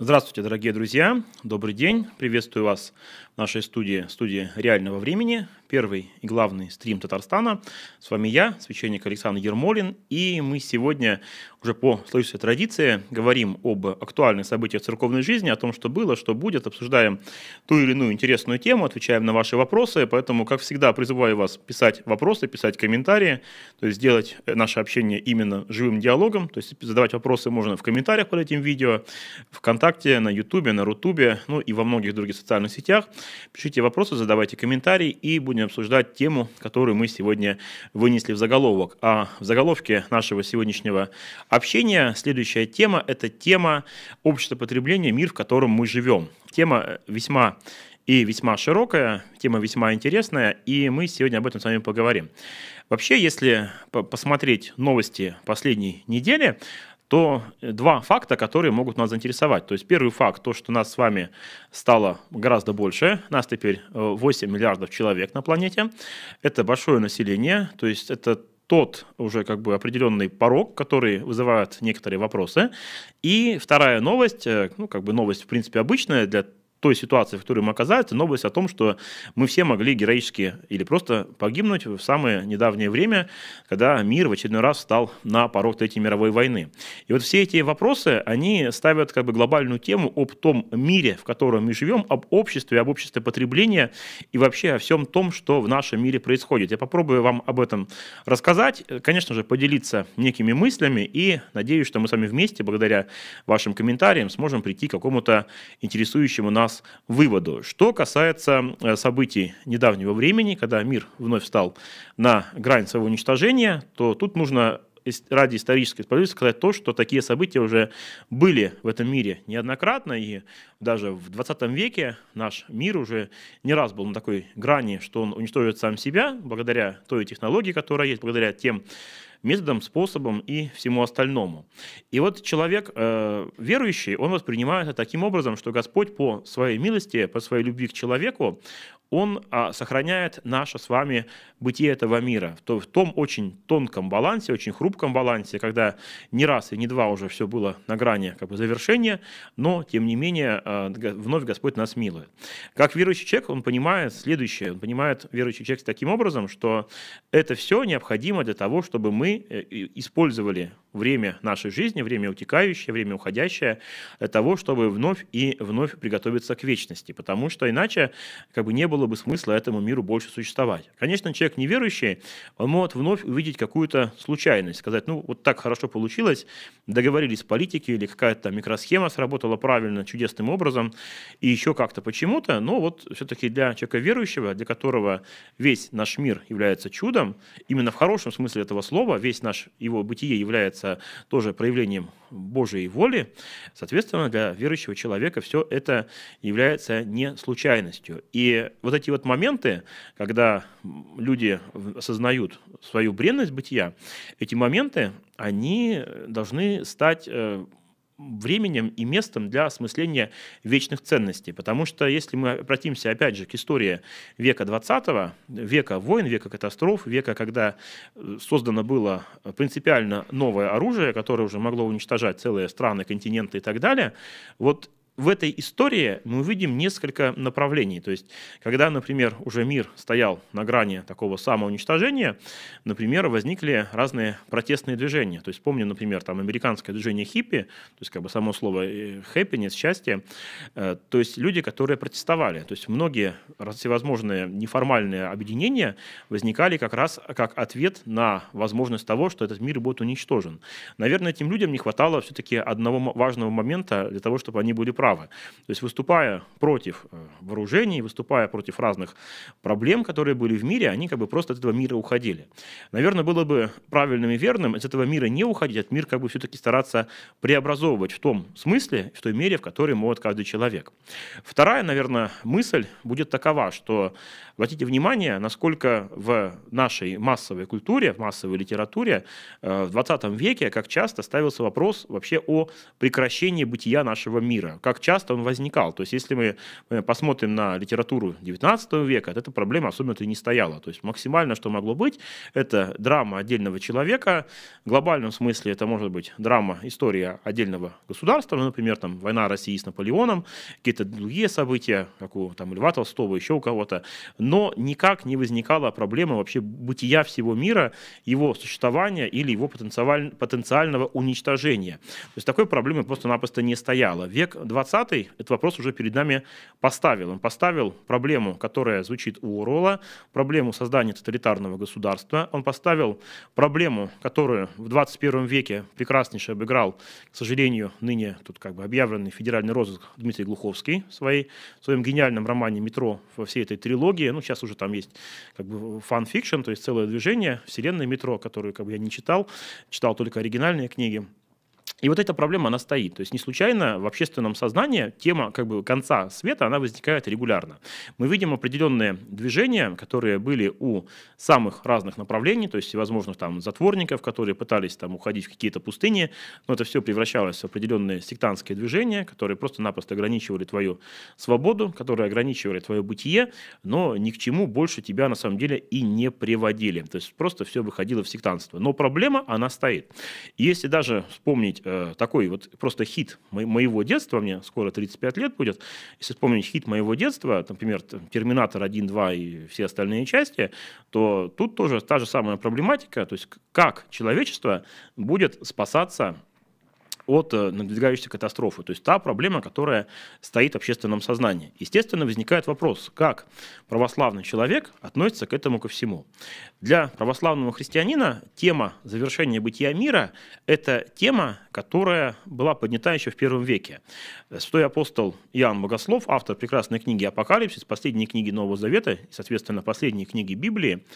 Здравствуйте, дорогие друзья. Добрый день. Приветствую вас в нашей студии, студии реального времени. Первый и главный стрим Татарстана. С вами я, священник Александр Ермолин. И мы сегодня уже по сложившейся традиции говорим об актуальных событиях церковной жизни, о том, что было, что будет. Обсуждаем ту или иную интересную тему, отвечаем на ваши вопросы. Поэтому, как всегда, призываю вас писать вопросы, писать комментарии, то есть сделать наше общение именно живым диалогом. То есть задавать вопросы можно в комментариях под этим видео, ВКонтакте, на Ютубе, на Рутубе, ну и во многих других социальных сетях. Пишите вопросы, задавайте комментарии и будем обсуждать тему, которую мы сегодня вынесли в заголовок. А в заголовке нашего сегодняшнего общения следующая тема – это тема общества потребления, мир, в котором мы живем. Тема весьма и весьма широкая, тема весьма интересная, и мы сегодня об этом с вами поговорим. Вообще, если посмотреть новости последней недели, то два факта, которые могут нас заинтересовать. То есть первый факт, то, что нас с вами стало гораздо больше, нас теперь 8 э, миллиардов человек на планете, это большое население, то есть это тот уже как бы определенный порог, который вызывает некоторые вопросы. И вторая новость, э, ну как бы новость в принципе обычная для той ситуации, в которой мы оказались, новость о том, что мы все могли героически или просто погибнуть в самое недавнее время, когда мир в очередной раз встал на порог Третьей мировой войны. И вот все эти вопросы, они ставят как бы глобальную тему об том мире, в котором мы живем, об обществе, об обществе потребления и вообще о всем том, что в нашем мире происходит. Я попробую вам об этом рассказать, конечно же, поделиться некими мыслями и надеюсь, что мы с вами вместе, благодаря вашим комментариям, сможем прийти к какому-то интересующему нас нас выводу. Что касается э, событий недавнего времени, когда мир вновь встал на грань своего уничтожения, то тут нужно ради исторической справедливости сказать то, что такие события уже были в этом мире неоднократно, и даже в 20 веке наш мир уже не раз был на такой грани, что он уничтожит сам себя, благодаря той технологии, которая есть, благодаря тем методам, способам и всему остальному. И вот человек э, верующий, он воспринимает это таким образом, что Господь по своей милости, по своей любви к человеку, он а, сохраняет наше с вами бытие этого мира в, в том очень тонком балансе, очень хрупком балансе, когда не раз и не два уже все было на грани как бы, завершения, но тем не менее а, вновь Господь нас милует. Как верующий человек, он понимает следующее, он понимает верующий человек таким образом, что это все необходимо для того, чтобы мы э, использовали время нашей жизни, время утекающее, время уходящее, для того, чтобы вновь и вновь приготовиться к вечности, потому что иначе как бы не было бы смысла этому миру больше существовать. Конечно, человек неверующий, он может вновь увидеть какую-то случайность, сказать, ну вот так хорошо получилось, договорились политики или какая-то микросхема сработала правильно, чудесным образом, и еще как-то почему-то, но вот все-таки для человека верующего, для которого весь наш мир является чудом, именно в хорошем смысле этого слова, весь наш его бытие является тоже проявлением Божьей воли, соответственно, для верующего человека все это является не случайностью. И вот эти вот моменты, когда люди осознают свою бренность бытия, эти моменты, они должны стать э, временем и местом для осмысления вечных ценностей. Потому что если мы обратимся опять же к истории века 20 века войн, века катастроф, века, когда э, создано было принципиально новое оружие, которое уже могло уничтожать целые страны, континенты и так далее, вот в этой истории мы увидим несколько направлений. То есть, когда, например, уже мир стоял на грани такого самоуничтожения, например, возникли разные протестные движения. То есть, помню, например, там американское движение хиппи, то есть, как бы само слово э, happiness, счастье, э, то есть люди, которые протестовали. То есть, многие всевозможные неформальные объединения возникали как раз как ответ на возможность того, что этот мир будет уничтожен. Наверное, этим людям не хватало все-таки одного важного момента для того, чтобы они были правы. То есть выступая против э, вооружений, выступая против разных проблем, которые были в мире, они как бы просто от этого мира уходили. Наверное, было бы правильным и верным из этого мира не уходить, от мира как бы все-таки стараться преобразовывать в том смысле, в той мере, в которой может каждый человек. Вторая, наверное, мысль будет такова, что Обратите внимание, насколько в нашей массовой культуре, в массовой литературе э, в 20 веке, как часто ставился вопрос вообще о прекращении бытия нашего мира, как часто он возникал. То есть если мы посмотрим на литературу 19 века, эта проблема особенно-то и не стояла. То есть максимально, что могло быть, это драма отдельного человека, в глобальном смысле это может быть драма, история отдельного государства, ну, например, там, война России с Наполеоном, какие-то другие события, как у там, Льва Толстого, еще у кого-то, но никак не возникала проблема вообще бытия всего мира, его существования или его потенциального уничтожения. То есть такой проблемы просто-напросто не стояло. Век 20 этот вопрос уже перед нами поставил. Он поставил проблему, которая звучит у Уоррелла, проблему создания тоталитарного государства. Он поставил проблему, которую в 21 веке прекраснейше обыграл, к сожалению, ныне тут как бы объявленный федеральный розыск Дмитрий Глуховский в, своей, в своем гениальном романе «Метро» во всей этой трилогии. Ну, сейчас уже там есть как бы фан-фикшн, то есть целое движение, вселенной «Метро», которую как бы я не читал, читал только оригинальные книги. И вот эта проблема, она стоит. То есть не случайно в общественном сознании тема как бы конца света, она возникает регулярно. Мы видим определенные движения, которые были у самых разных направлений, то есть всевозможных там затворников, которые пытались там уходить в какие-то пустыни, но это все превращалось в определенные сектантские движения, которые просто-напросто ограничивали твою свободу, которые ограничивали твое бытие, но ни к чему больше тебя на самом деле и не приводили. То есть просто все выходило в сектантство. Но проблема, она стоит. Если даже вспомнить э, такой вот просто хит мо- моего детства, мне скоро 35 лет будет, если вспомнить хит моего детства, например, «Терминатор 1, 2» и все остальные части, то тут тоже та же самая проблематика, то есть как человечество будет спасаться от э, надвигающейся катастрофы. То есть та проблема, которая стоит в общественном сознании. Естественно, возникает вопрос, как православный человек относится к этому ко всему. Для православного христианина тема завершения бытия мира – это тема, которая была поднята еще в первом веке. Святой апостол Иоанн Богослов, автор прекрасной книги «Апокалипсис», последней книги Нового Завета и, соответственно, последней книги Библии,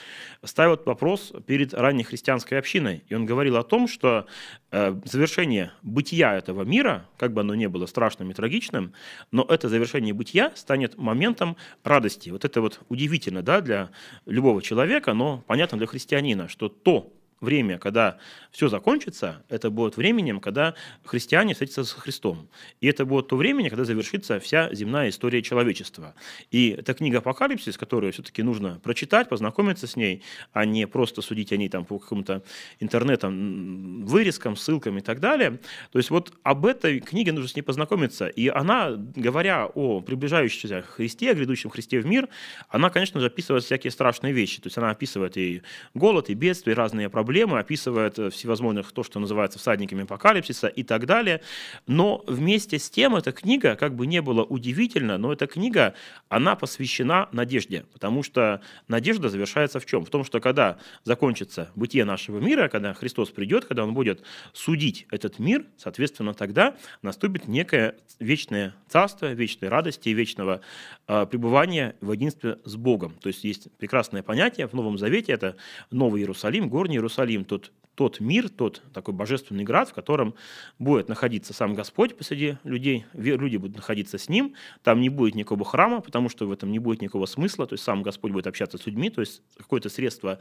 ставит вопрос перед ранней христианской общиной. И он говорил о том, что э, завершение бытия этого мира, как бы оно ни было страшным и трагичным, но это завершение бытия станет моментом радости. Вот это вот удивительно да, для любого человека, но понятно для христианина, что то, время, когда все закончится, это будет временем, когда христиане встретятся с Христом. И это будет то время, когда завершится вся земная история человечества. И эта книга «Апокалипсис», которую все-таки нужно прочитать, познакомиться с ней, а не просто судить о ней там, по каким-то интернетам, вырезкам, ссылкам и так далее. То есть вот об этой книге нужно с ней познакомиться. И она, говоря о приближающемся Христе, о грядущем Христе в мир, она, конечно же, описывает всякие страшные вещи. То есть она описывает и голод, и бедствия, и разные проблемы, проблемы, описывает э, всевозможных, то, что называется всадниками апокалипсиса и так далее. Но вместе с тем эта книга, как бы не было удивительно, но эта книга, она посвящена надежде, потому что надежда завершается в чем? В том, что когда закончится бытие нашего мира, когда Христос придет, когда Он будет судить этот мир, соответственно, тогда наступит некое вечное царство, вечной радости и вечного э, пребывания в единстве с Богом. То есть есть прекрасное понятие в Новом Завете, это Новый Иерусалим, Горний Иерусалим, Иерусалим, тот тот мир, тот такой божественный град, в котором будет находиться сам Господь посреди людей, люди будут находиться с Ним, там не будет никакого храма, потому что в этом не будет никакого смысла, то есть сам Господь будет общаться с людьми, то есть какое-то средство,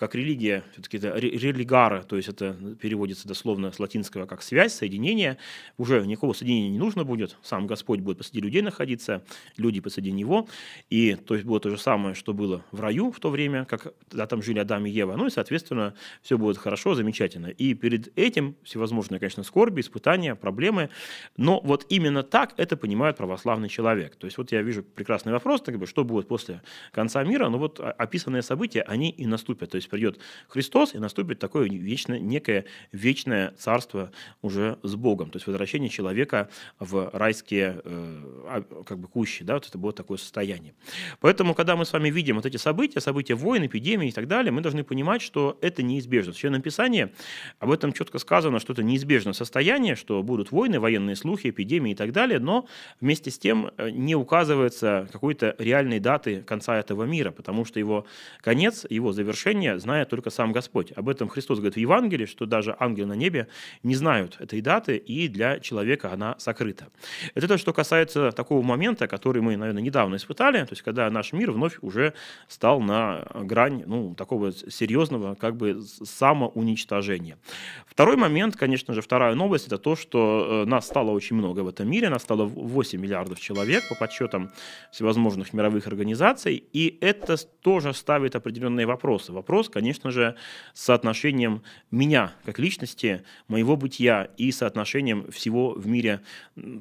как религия, все-таки это религара, то есть это переводится дословно с латинского как связь, соединение, уже никакого соединения не нужно будет, сам Господь будет посреди людей находиться, люди посреди Него, и то есть будет то же самое, что было в раю в то время, как там жили Адам и Ева, ну и, соответственно, все будет хорошо, замечательно. И перед этим всевозможные, конечно, скорби, испытания, проблемы. Но вот именно так это понимает православный человек. То есть вот я вижу прекрасный вопрос, как бы, что будет после конца мира. Но вот описанные события, они и наступят. То есть придет Христос, и наступит такое вечное, некое вечное царство уже с Богом. То есть возвращение человека в райские э, а, как бы кущи. Да, вот это будет такое состояние. Поэтому, когда мы с вами видим вот эти события, события войн, эпидемии и так далее, мы должны понимать, что это неизбежно. Священное Писание Писания, об этом четко сказано, что это неизбежное состояние, что будут войны, военные слухи, эпидемии и так далее, но вместе с тем э, не указывается какой-то реальной даты конца этого мира, потому что его конец, его завершение знает только сам Господь. Об этом Христос говорит в Евангелии, что даже ангелы на небе не знают этой даты, и для человека она сокрыта. Это то, что касается такого момента, который мы, наверное, недавно испытали, то есть когда наш мир вновь уже стал на грань ну, такого серьезного как бы самоуничтожения. Второй момент, конечно же, вторая новость, это то, что э, нас стало очень много в этом мире, нас стало 8 миллиардов человек по подсчетам всевозможных мировых организаций, и это тоже ставит определенные вопросы. Вопрос, конечно же, с соотношением меня как личности, моего бытия и соотношением всего в мире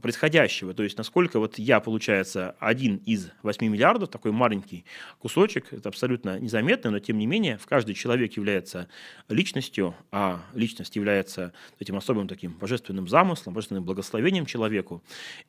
происходящего. То есть насколько вот я, получается, один из 8 миллиардов, такой маленький кусочек, это абсолютно незаметно, но тем не менее в каждый человек является личностью, а личность является этим особым таким божественным замыслом, божественным благословением человеку.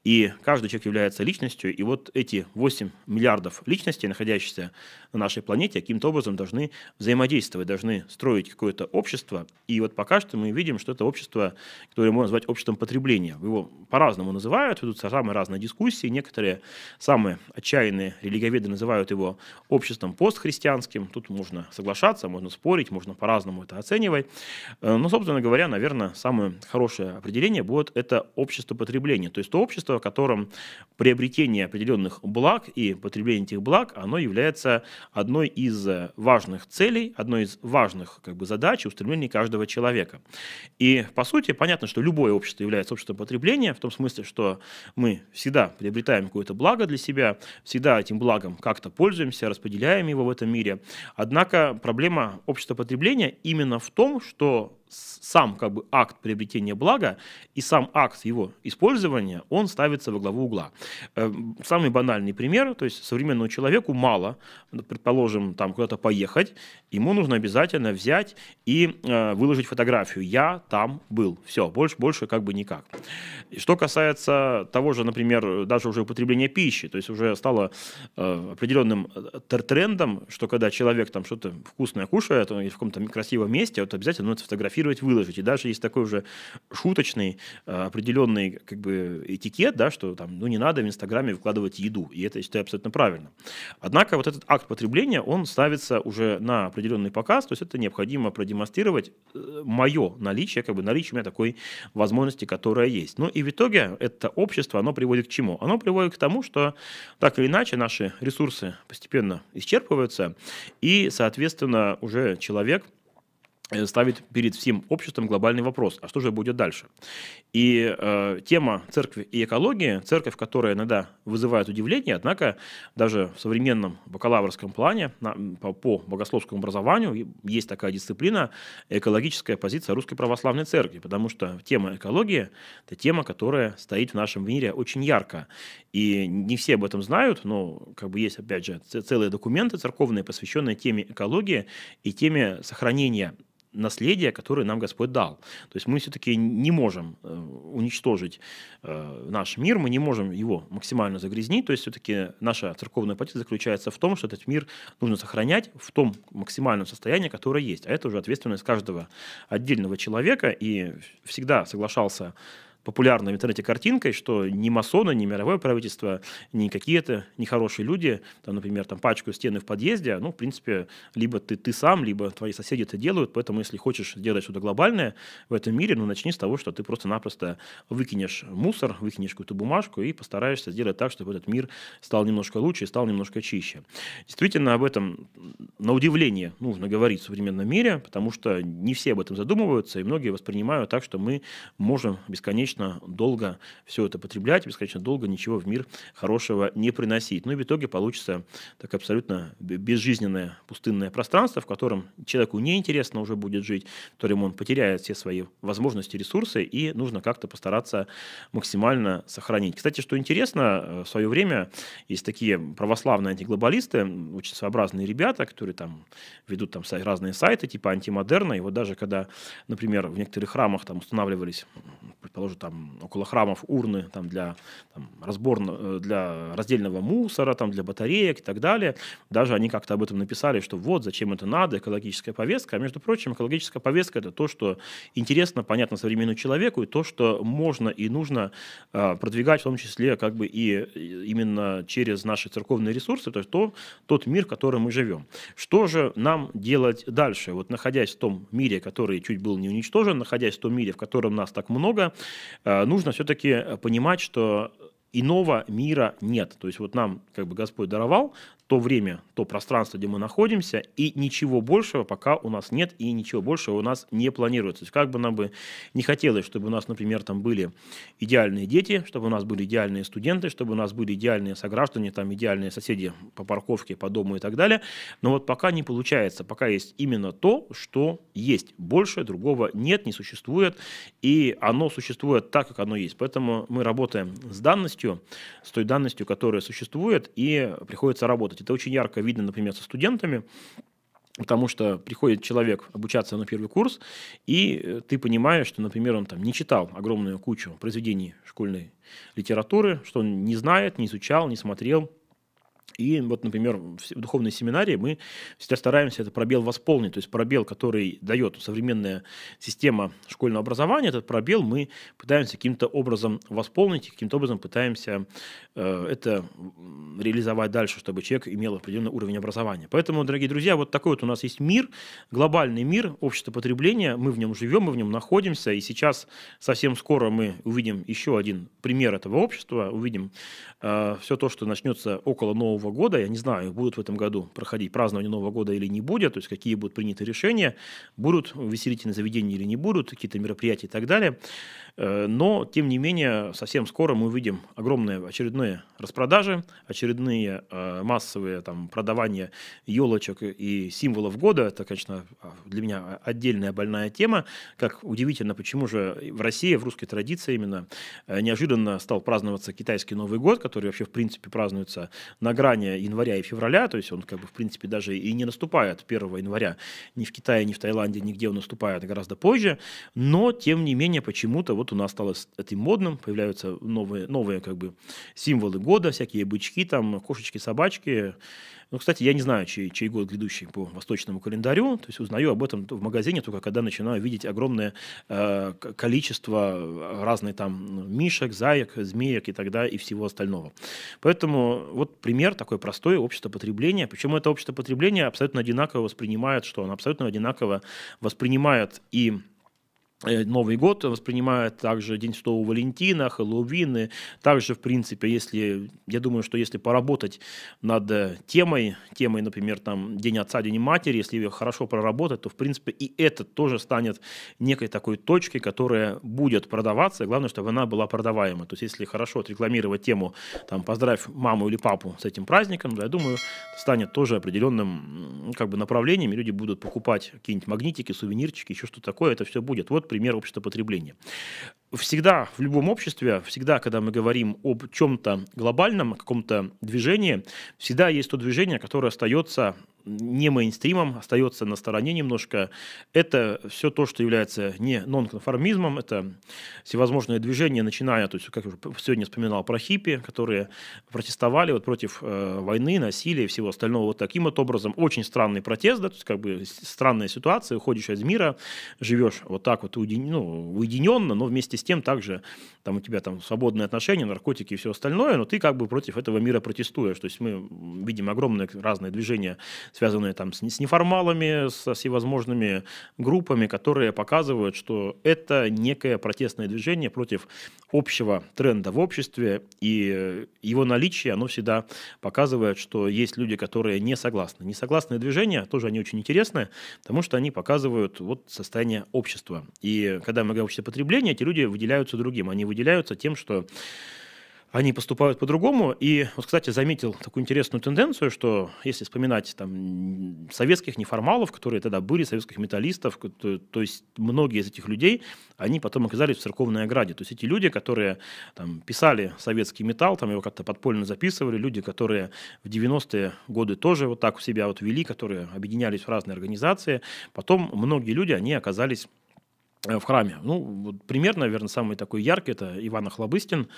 И каждый человек является личностью, и вот эти 8 миллиардов личностей, находящихся на нашей планете, каким-то образом должны взаимодействовать, должны строить какое-то общество. И вот пока что мы видим, что это общество, которое можно назвать обществом потребления. Его по-разному называют, ведут самые разные дискуссии. Некоторые самые отчаянные религиоведы называют его обществом постхристианским. Тут можно соглашаться, можно спорить, можно по-разному это оценивать. Э, но, собственно говоря, наверное, самое хорошее определение будет это общество потребления. То есть то общество, в котором приобретение определенных благ и потребление этих благ, оно является одной из важных целей, одной из важных как бы, задач и устремлений каждого человека. И, по сути, понятно, что любое общество является обществом потребления, в том смысле, что мы всегда приобретаем какое-то благо для себя, всегда этим благом как-то пользуемся, распределяем его в этом мире. Однако проблема общества потребления именно в том, что сам как бы акт приобретения блага и сам акт его использования, он ставится во главу угла. Э, самый банальный пример, то есть современному человеку мало, предположим, там куда-то поехать, ему нужно обязательно взять и э, выложить фотографию. Я там был. Все, больше, больше как бы никак. Что касается того же, например, даже уже употребления пищи, то есть уже стало э, определенным трендом, что когда человек там что-то вкусное кушает, он в каком-то красивом месте, вот обязательно нужно фотографировать сфотографировать, выложить. И даже есть такой уже шуточный э, определенный как бы, этикет, да, что там, ну, не надо в Инстаграме выкладывать еду. И это, я считаю, абсолютно правильно. Однако вот этот акт потребления, он ставится уже на определенный показ, то есть это необходимо продемонстрировать э, мое наличие, как бы наличие у меня такой возможности, которая есть. Ну и в итоге это общество, оно приводит к чему? Оно приводит к тому, что так или иначе наши ресурсы постепенно исчерпываются, и, соответственно, уже человек – ставит перед всем обществом глобальный вопрос, а что же будет дальше? И э, тема церкви и экологии, церковь, которая иногда вызывает удивление, однако даже в современном бакалаврском плане на, по, по богословскому образованию есть такая дисциплина экологическая позиция Русской Православной Церкви, потому что тема экологии – это тема, которая стоит в нашем мире очень ярко. И не все об этом знают, но как бы есть, опять же, целые документы церковные, посвященные теме экологии и теме сохранения наследие, которое нам Господь дал. То есть мы все-таки не можем э, уничтожить э, наш мир, мы не можем его максимально загрязнить. То есть все-таки наша церковная позиция заключается в том, что этот мир нужно сохранять в том максимальном состоянии, которое есть. А это уже ответственность каждого отдельного человека. И всегда соглашался популярной в интернете картинкой, что ни масоны, ни мировое правительство, ни какие-то нехорошие люди, там, например, там, пачкают стены в подъезде, ну, в принципе, либо ты, ты сам, либо твои соседи это делают, поэтому если хочешь сделать что-то глобальное в этом мире, ну, начни с того, что ты просто-напросто выкинешь мусор, выкинешь какую-то бумажку и постараешься сделать так, чтобы этот мир стал немножко лучше и стал немножко чище. Действительно, об этом, на удивление, нужно говорить в современном мире, потому что не все об этом задумываются, и многие воспринимают так, что мы можем бесконечно бесконечно долго все это потреблять, бесконечно долго ничего в мир хорошего не приносить. Ну и в итоге получится так абсолютно безжизненное пустынное пространство, в котором человеку неинтересно уже будет жить, в котором он потеряет все свои возможности, ресурсы, и нужно как-то постараться максимально сохранить. Кстати, что интересно, э, в свое время есть такие православные антиглобалисты, очень своеобразные ребята, которые там ведут там разные сайты типа антимодерна, и вот даже когда, например, в некоторых храмах там устанавливались, предположим, там около храмов урны там, для там, разбор, для раздельного мусора, там, для батареек и так далее. Даже они как-то об этом написали, что вот, зачем это надо, экологическая повестка. А между прочим, экологическая повестка – это то, что интересно, понятно современному человеку, и то, что можно и нужно продвигать, в том числе как бы и именно через наши церковные ресурсы, то есть то, тот мир, в котором мы живем. Что же нам делать дальше? Вот находясь в том мире, который чуть был не уничтожен, находясь в том мире, в котором нас так много, э, нужно все-таки понимать, что иного мира нет. То есть вот нам как бы Господь даровал то время, то пространство, где мы находимся, и ничего большего пока у нас нет, и ничего большего у нас не планируется. То есть как бы нам бы не хотелось, чтобы у нас, например, там были идеальные дети, чтобы у нас были идеальные студенты, чтобы у нас были идеальные сограждане, там идеальные соседи по парковке, по дому и так далее, но вот пока не получается, пока есть именно то, что есть. Больше другого нет, не существует, и оно существует так, как оно есть. Поэтому мы работаем с данностью, с той данностью, которая существует, и приходится работать работать. Это очень ярко видно, например, со студентами, Потому что приходит человек обучаться на первый курс, и э, ты понимаешь, что, например, он там не читал огромную кучу произведений школьной литературы, что он не знает, не изучал, не смотрел, и вот, например, в духовной семинарии мы всегда стараемся этот пробел восполнить. То есть пробел, который дает современная система школьного образования, этот пробел мы пытаемся каким-то образом восполнить, каким-то образом пытаемся э, это реализовать дальше, чтобы человек имел определенный уровень образования. Поэтому, дорогие друзья, вот такой вот у нас есть мир, глобальный мир, общество потребления, мы в нем живем, мы в нем находимся, и сейчас совсем скоро мы увидим еще один пример этого общества, увидим э, все то, что начнется около Нового Нового года, я не знаю, будут в этом году проходить празднование Нового года или не будет, то есть какие будут приняты решения, будут веселительные заведения или не будут, какие-то мероприятия и так далее. Э, но, тем не менее, совсем скоро мы увидим огромные очередные распродажи, очередные э, массовые там, продавания елочек и символов года. Это, конечно, для меня отдельная больная тема. Как удивительно, почему же в России, в русской традиции именно, э, неожиданно стал праздноваться китайский Новый год, который вообще, в принципе, празднуется на грани января и февраля, то есть он, как бы, в принципе, даже и не наступает 1 января ни в Китае, ни в Таиланде, нигде он наступает гораздо позже, но, тем не менее, почему-то вот вот у нас стало этим модным, появляются новые, новые как бы символы года, всякие бычки, там, кошечки, собачки. Ну, кстати, я не знаю, чей, чей год грядущий по восточному календарю, то есть узнаю об этом в магазине только когда начинаю видеть огромное э, количество разных там мишек, заек, змеек и тогда и всего остального. Поэтому вот пример такой простой общество потребления. Почему это общество потребления абсолютно одинаково воспринимает, что оно абсолютно одинаково воспринимает и Новый год воспринимают также День Святого Валентина, Хэллоуины. Также, в принципе, если, я думаю, что если поработать над э, темой, темой, например, там, День Отца, День Матери, если ее хорошо проработать, то, в принципе, и это тоже станет некой такой точкой, которая будет продаваться. Главное, чтобы она была продаваема. То есть, если хорошо отрекламировать тему, там, поздравь маму или папу с этим праздником, да, я думаю, станет тоже определенным как бы направлением, и люди будут покупать какие-нибудь магнитики, сувенирчики, еще что-то такое, это все будет. Вот пример общества потребления. Всегда в любом обществе, всегда, когда мы говорим об чем-то глобальном, каком-то движении, всегда есть то движение, которое остается не мейнстримом, остается на стороне немножко. Это все то, что является не нонконформизмом, это всевозможные движения, начиная, то есть, как я уже сегодня вспоминал про хиппи, которые протестовали вот против э, войны, насилия и всего остального вот таким вот образом. Очень странный протест, да, то есть как бы странная ситуация, уходишь из мира, живешь вот так вот уедин, ну, уединенно, но вместе с тем также там у тебя там свободные отношения, наркотики и все остальное, но ты как бы против этого мира протестуешь. То есть мы видим огромные разные движения связанные там с, с неформалами, со всевозможными группами, которые показывают, что это некое протестное движение против общего тренда в обществе, и его наличие, оно всегда показывает, что есть люди, которые не согласны. Несогласные движения тоже они очень интересные, потому что они показывают вот состояние общества. И когда мы говорим о обществе потребления, эти люди выделяются другим. Они выделяются тем, что они поступают по-другому. И вот, кстати, заметил такую интересную тенденцию, что если вспоминать там советских неформалов, которые тогда были, советских металлистов, то, то есть многие из этих людей, они потом оказались в церковной ограде. То есть эти люди, которые там, писали советский металл, там его как-то подпольно записывали, люди, которые в 90-е годы тоже вот так у себя вот вели, которые объединялись в разные организации, потом многие люди, они оказались в храме. Ну, вот пример, наверное, самый такой яркий – это Иван Охлобыстин,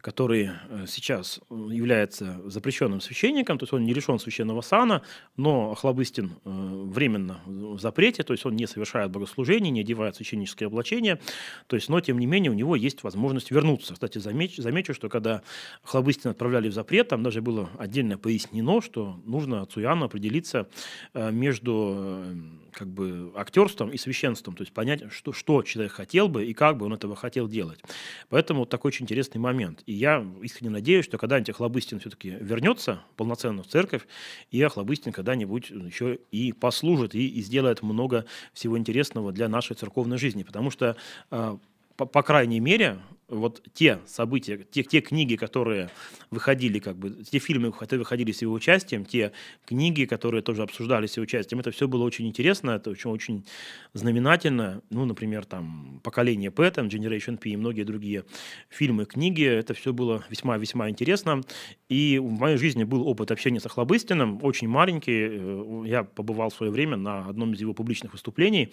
который э, сейчас э, является запрещенным священником, то есть он не лишен священного сана, но Охлобыстин временно в запрете, то есть он не совершает богослужений, не одевает священническое облачение, то есть, но тем не менее у него есть возможность вернуться. Кстати, замечу, замечу что когда Охлобыстина отправляли в запрет, там даже было отдельно пояснено, что нужно отцу определиться между как бы актерством и священством, то есть понять, что, что человек хотел бы и как бы он этого хотел делать. Поэтому вот такой очень интересный момент. И я искренне надеюсь, что когда-нибудь Охлобыстин все-таки вернется полноценно в церковь, и Охлобыстин когда-нибудь еще и послужит, и, и сделает много всего интересного для нашей церковной жизни. Потому что а, по, по крайней мере, вот те события, те, те книги, которые выходили, как бы, те фильмы, которые выходили с его участием, те книги, которые тоже обсуждались с его участием, это все было очень интересно, это очень, очень знаменательно. Ну, например, там «Поколение П», там «Generation P» и многие другие фильмы, книги, это все было весьма-весьма интересно. И в моей жизни был опыт общения с Охлобыстиным, очень маленький. Э, я побывал в свое время на одном из его публичных выступлений.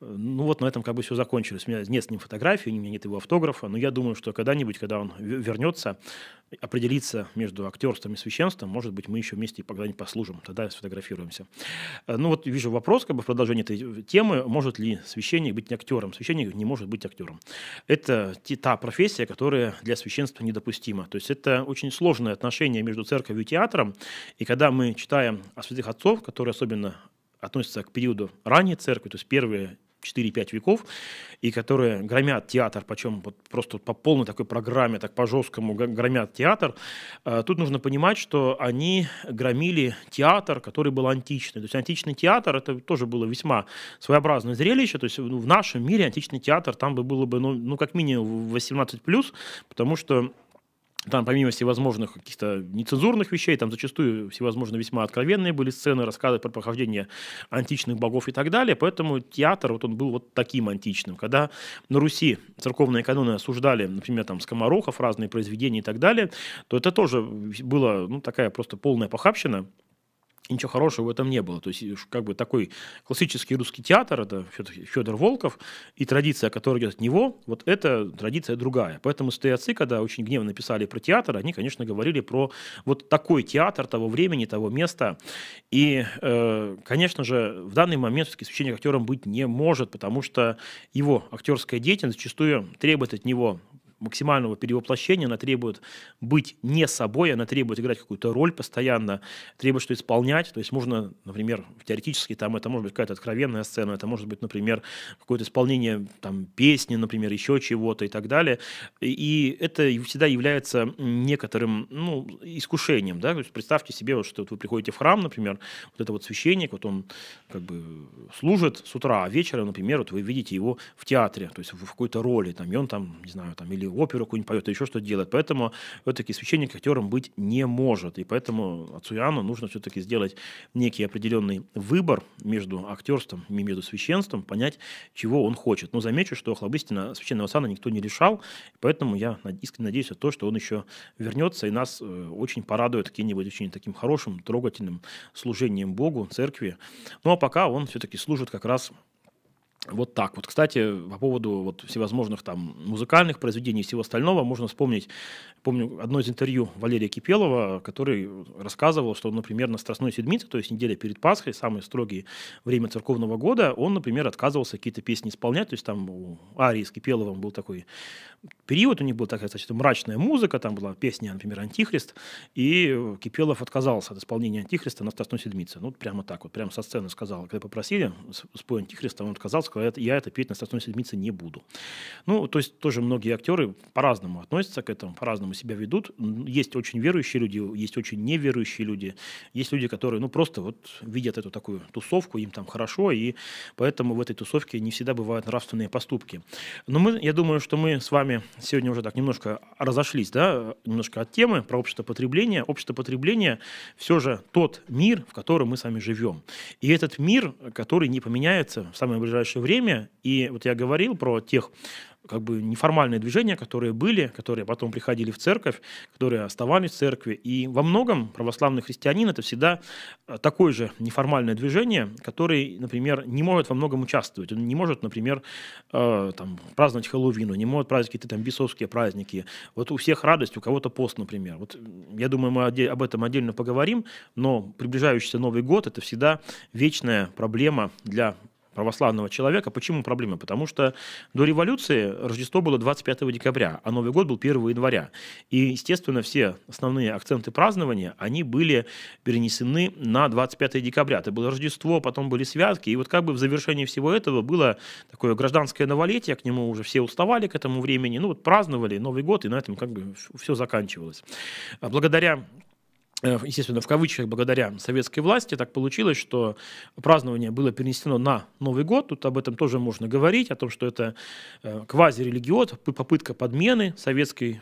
Ну вот на этом как бы все закончилось. У меня нет с ним фотографии, у меня нет его автографа, но я думаю, что когда-нибудь, когда он вернется, определиться между актерством и священством, может быть, мы еще вместе когда-нибудь послужим, тогда сфотографируемся. Э, ну вот вижу вопрос как бы в продолжении этой темы, может ли священник быть актером? Священник не может быть актером. Это та профессия, которая для священства недопустима. То есть это очень сложное отношение между церковью и театром, и когда мы читаем о святых отцов, которые особенно относятся к периоду ранней церкви, то есть первые 4-5 веков, и которые громят театр, причем вот просто по полной такой программе, так по-жесткому громят театр, э, тут нужно понимать, что они громили театр, который был античный. То есть античный театр, это тоже было весьма своеобразное зрелище, то есть ну, в нашем мире античный театр там бы было бы, ну, ну как минимум 18+, потому что там помимо всевозможных каких-то нецензурных вещей, там зачастую всевозможно весьма откровенные были сцены, рассказы про прохождение античных богов и так далее. Поэтому театр, вот он был вот таким античным. Когда на Руси церковные каноны осуждали, например, там скоморохов, разные произведения и так далее, то это тоже было ну, такая просто полная похабщина ничего хорошего в этом не было. То есть, как бы такой классический русский театр, это Федор Волков, и традиция, которая идет от него, вот эта традиция другая. Поэтому святые отцы, когда очень гневно писали про театр, они, конечно, говорили про вот такой театр того времени, того места. И, э, конечно же, в данный момент все-таки священник актером быть не может, потому что его актерская деятельность зачастую требует от него максимального перевоплощения, она требует быть не собой, она требует играть какую-то роль постоянно, требует что исполнять. То есть можно, например, теоретически там это может быть какая-то откровенная сцена, это может быть, например, какое-то исполнение там песни, например, еще чего-то и так далее. И это всегда является некоторым ну, искушением. Да? То есть представьте себе, вот, что вот вы приходите в храм, например, вот это вот священник, вот он как бы служит с утра, а вечером, например, вот вы видите его в театре, то есть в какой-то роли, там, и он там, не знаю, там, или оперу какую-нибудь поет, или еще что-то делает. Поэтому все-таки священник актером быть не может. И поэтому Иоанну нужно все-таки сделать некий определенный выбор между актерством и между священством, понять, чего он хочет. Но замечу, что Хлобыстина священного сана никто не решал, поэтому я искренне надеюсь на то, что он еще вернется и нас э, очень порадует каким-нибудь очень таким хорошим, трогательным служением Богу, церкви. Ну а пока он все-таки служит как раз вот так вот. Кстати, по поводу вот всевозможных там музыкальных произведений и всего остального, можно вспомнить, помню, одно из интервью Валерия Кипелова, который рассказывал, что, например, на Страстной Седмице, то есть неделя перед Пасхой, самое строгие время церковного года, он, например, отказывался какие-то песни исполнять, то есть там у Арии с Кипеловым был такой период, у них была такая, значит, мрачная музыка, там была песня, например, «Антихрист», и Кипелов отказался от исполнения «Антихриста» на Страстной Седмице. Ну, прямо так вот, прямо со сцены сказал. Когда попросили спой «Антихриста», он отказался, сказал, я это петь на Страстной Седмице не буду. Ну, то есть тоже многие актеры по-разному относятся к этому, по-разному себя ведут. Есть очень верующие люди, есть очень неверующие люди, есть люди, которые, ну, просто вот видят эту такую тусовку, им там хорошо, и поэтому в этой тусовке не всегда бывают нравственные поступки. Но мы, я думаю, что мы с вами сегодня уже так немножко разошлись, да, немножко от темы про общество потребления. Общество потребления все же тот мир, в котором мы сами живем. И этот мир, который не поменяется в самое ближайшее время. И вот я говорил про тех как бы неформальные движения, которые были, которые потом приходили в церковь, которые оставались в церкви. И во многом православный христианин это всегда э, такое же неформальное движение, который, например, не может во многом участвовать. Он не может, например, э, там, праздновать Хэллоуин, не может праздновать какие-то там бесовские праздники. Вот у всех радость, у кого-то пост, например. Вот я думаю, мы об этом отдельно поговорим, но приближающийся Новый год – это всегда вечная проблема для православного человека. Почему проблема? Потому что до революции Рождество было 25 декабря, а Новый год был 1 января. И, естественно, все основные акценты празднования, они были перенесены на 25 декабря. Это было Рождество, потом были святки. И вот как бы в завершении всего этого было такое гражданское новолетие, к нему уже все уставали к этому времени. Ну вот праздновали Новый год, и на этом как бы все заканчивалось. Благодаря Э, естественно, в кавычках, благодаря советской власти, так получилось, что празднование было перенесено на Новый год. Тут об этом тоже можно говорить, о том, что это э, квазирелигиот, попытка подмены советской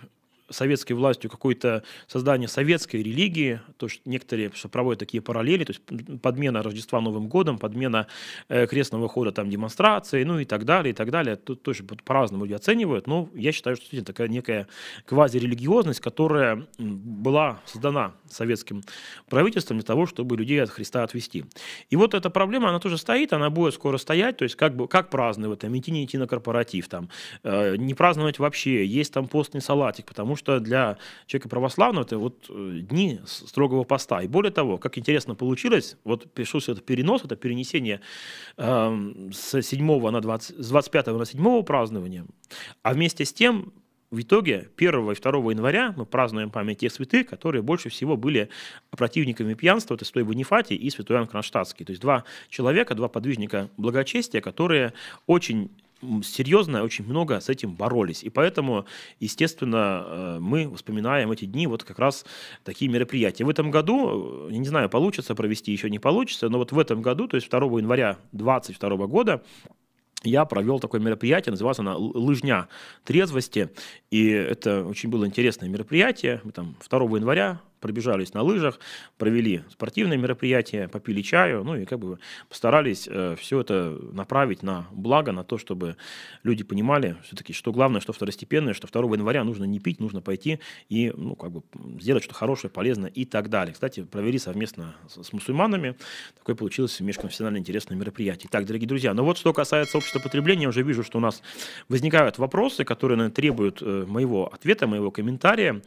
советской властью какое-то создание советской религии, то есть некоторые что проводят такие параллели, то есть подмена Рождества Новым годом, подмена э, крестного хода там демонстрации, ну и так далее, и так далее. Тут тоже по-разному люди оценивают, но я считаю, что это такая некая квазирелигиозность, которая была создана советским правительством для того, чтобы людей от Христа отвести. И вот эта проблема, она тоже стоит, она будет скоро стоять, то есть как, бы, как праздновать, там, идти не идти на корпоратив, там, э, не праздновать вообще, есть там постный салатик, потому что что для человека православного это вот э, дни строгого поста. И более того, как интересно получилось, вот пишу это перенос, это перенесение э, с 7 на 20, с 25 на 7 празднования, а вместе с тем в итоге 1 и 2 января мы празднуем память тех святых, которые больше всего были противниками пьянства, это святой Бонифатий и святой Иоанн Кронштадтский. То есть два человека, два подвижника благочестия, которые очень серьезно, очень много с этим боролись. И поэтому, естественно, э, мы вспоминаем эти дни вот как раз такие мероприятия. В этом году, я не знаю, получится провести, еще не получится, но вот в этом году, то есть 2 января 2022 года, я провел такое мероприятие, называлось оно «Лыжня трезвости», и это очень было интересное мероприятие. Мы там 2 января пробежались на лыжах, провели спортивное мероприятие, попили чаю, ну и как бы постарались э, все это направить на благо, на то, чтобы люди понимали все-таки, что главное, что второстепенное, что 2 января нужно не пить, нужно пойти и ну, как бы сделать что-то хорошее, полезное и так далее. Кстати, провели совместно с, мусульманами. Такое получилось межконфессионально интересное мероприятие. Так, дорогие друзья, ну вот что касается общества потребления, уже вижу, что у нас возникают вопросы, которые наверное, требуют э, моего ответа, моего комментария.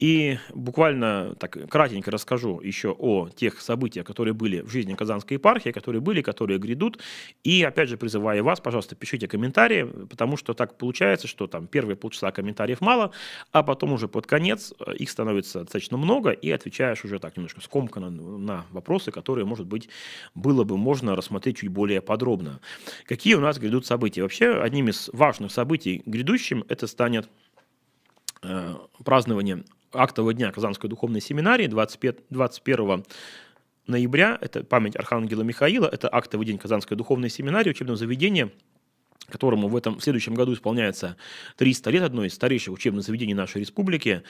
И буквально так кратенько расскажу еще о тех событиях, которые были в жизни Казанской епархии, которые были, которые грядут. И опять же призываю вас, пожалуйста, пишите комментарии, потому что так получается, что там первые полчаса комментариев мало, а потом уже под конец э, их становится достаточно много, и отвечаешь уже так немножко скомканно на вопросы, которые, может быть, было бы можно рассмотреть чуть более подробно. Какие у нас грядут события? Вообще, одним из важных событий грядущим это станет э, празднование актового дня Казанской духовной семинарии 25, 21 ноября, это память Архангела Михаила, это актовый день Казанской духовной семинарии, учебного заведения, которому в этом в следующем году исполняется 300 лет, одно из старейших учебных заведений нашей республики.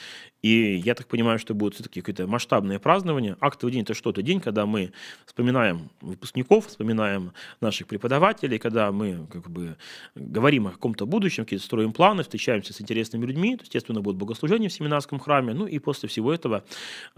И я так понимаю, что будет все-таки какое-то масштабное празднование. Актовый день – это что-то день, когда мы вспоминаем выпускников, вспоминаем наших преподавателей, когда мы как бы говорим о каком-то будущем, какие-то строим планы, встречаемся с интересными людьми. Естественно, будет богослужение в семинарском храме. Ну и после всего этого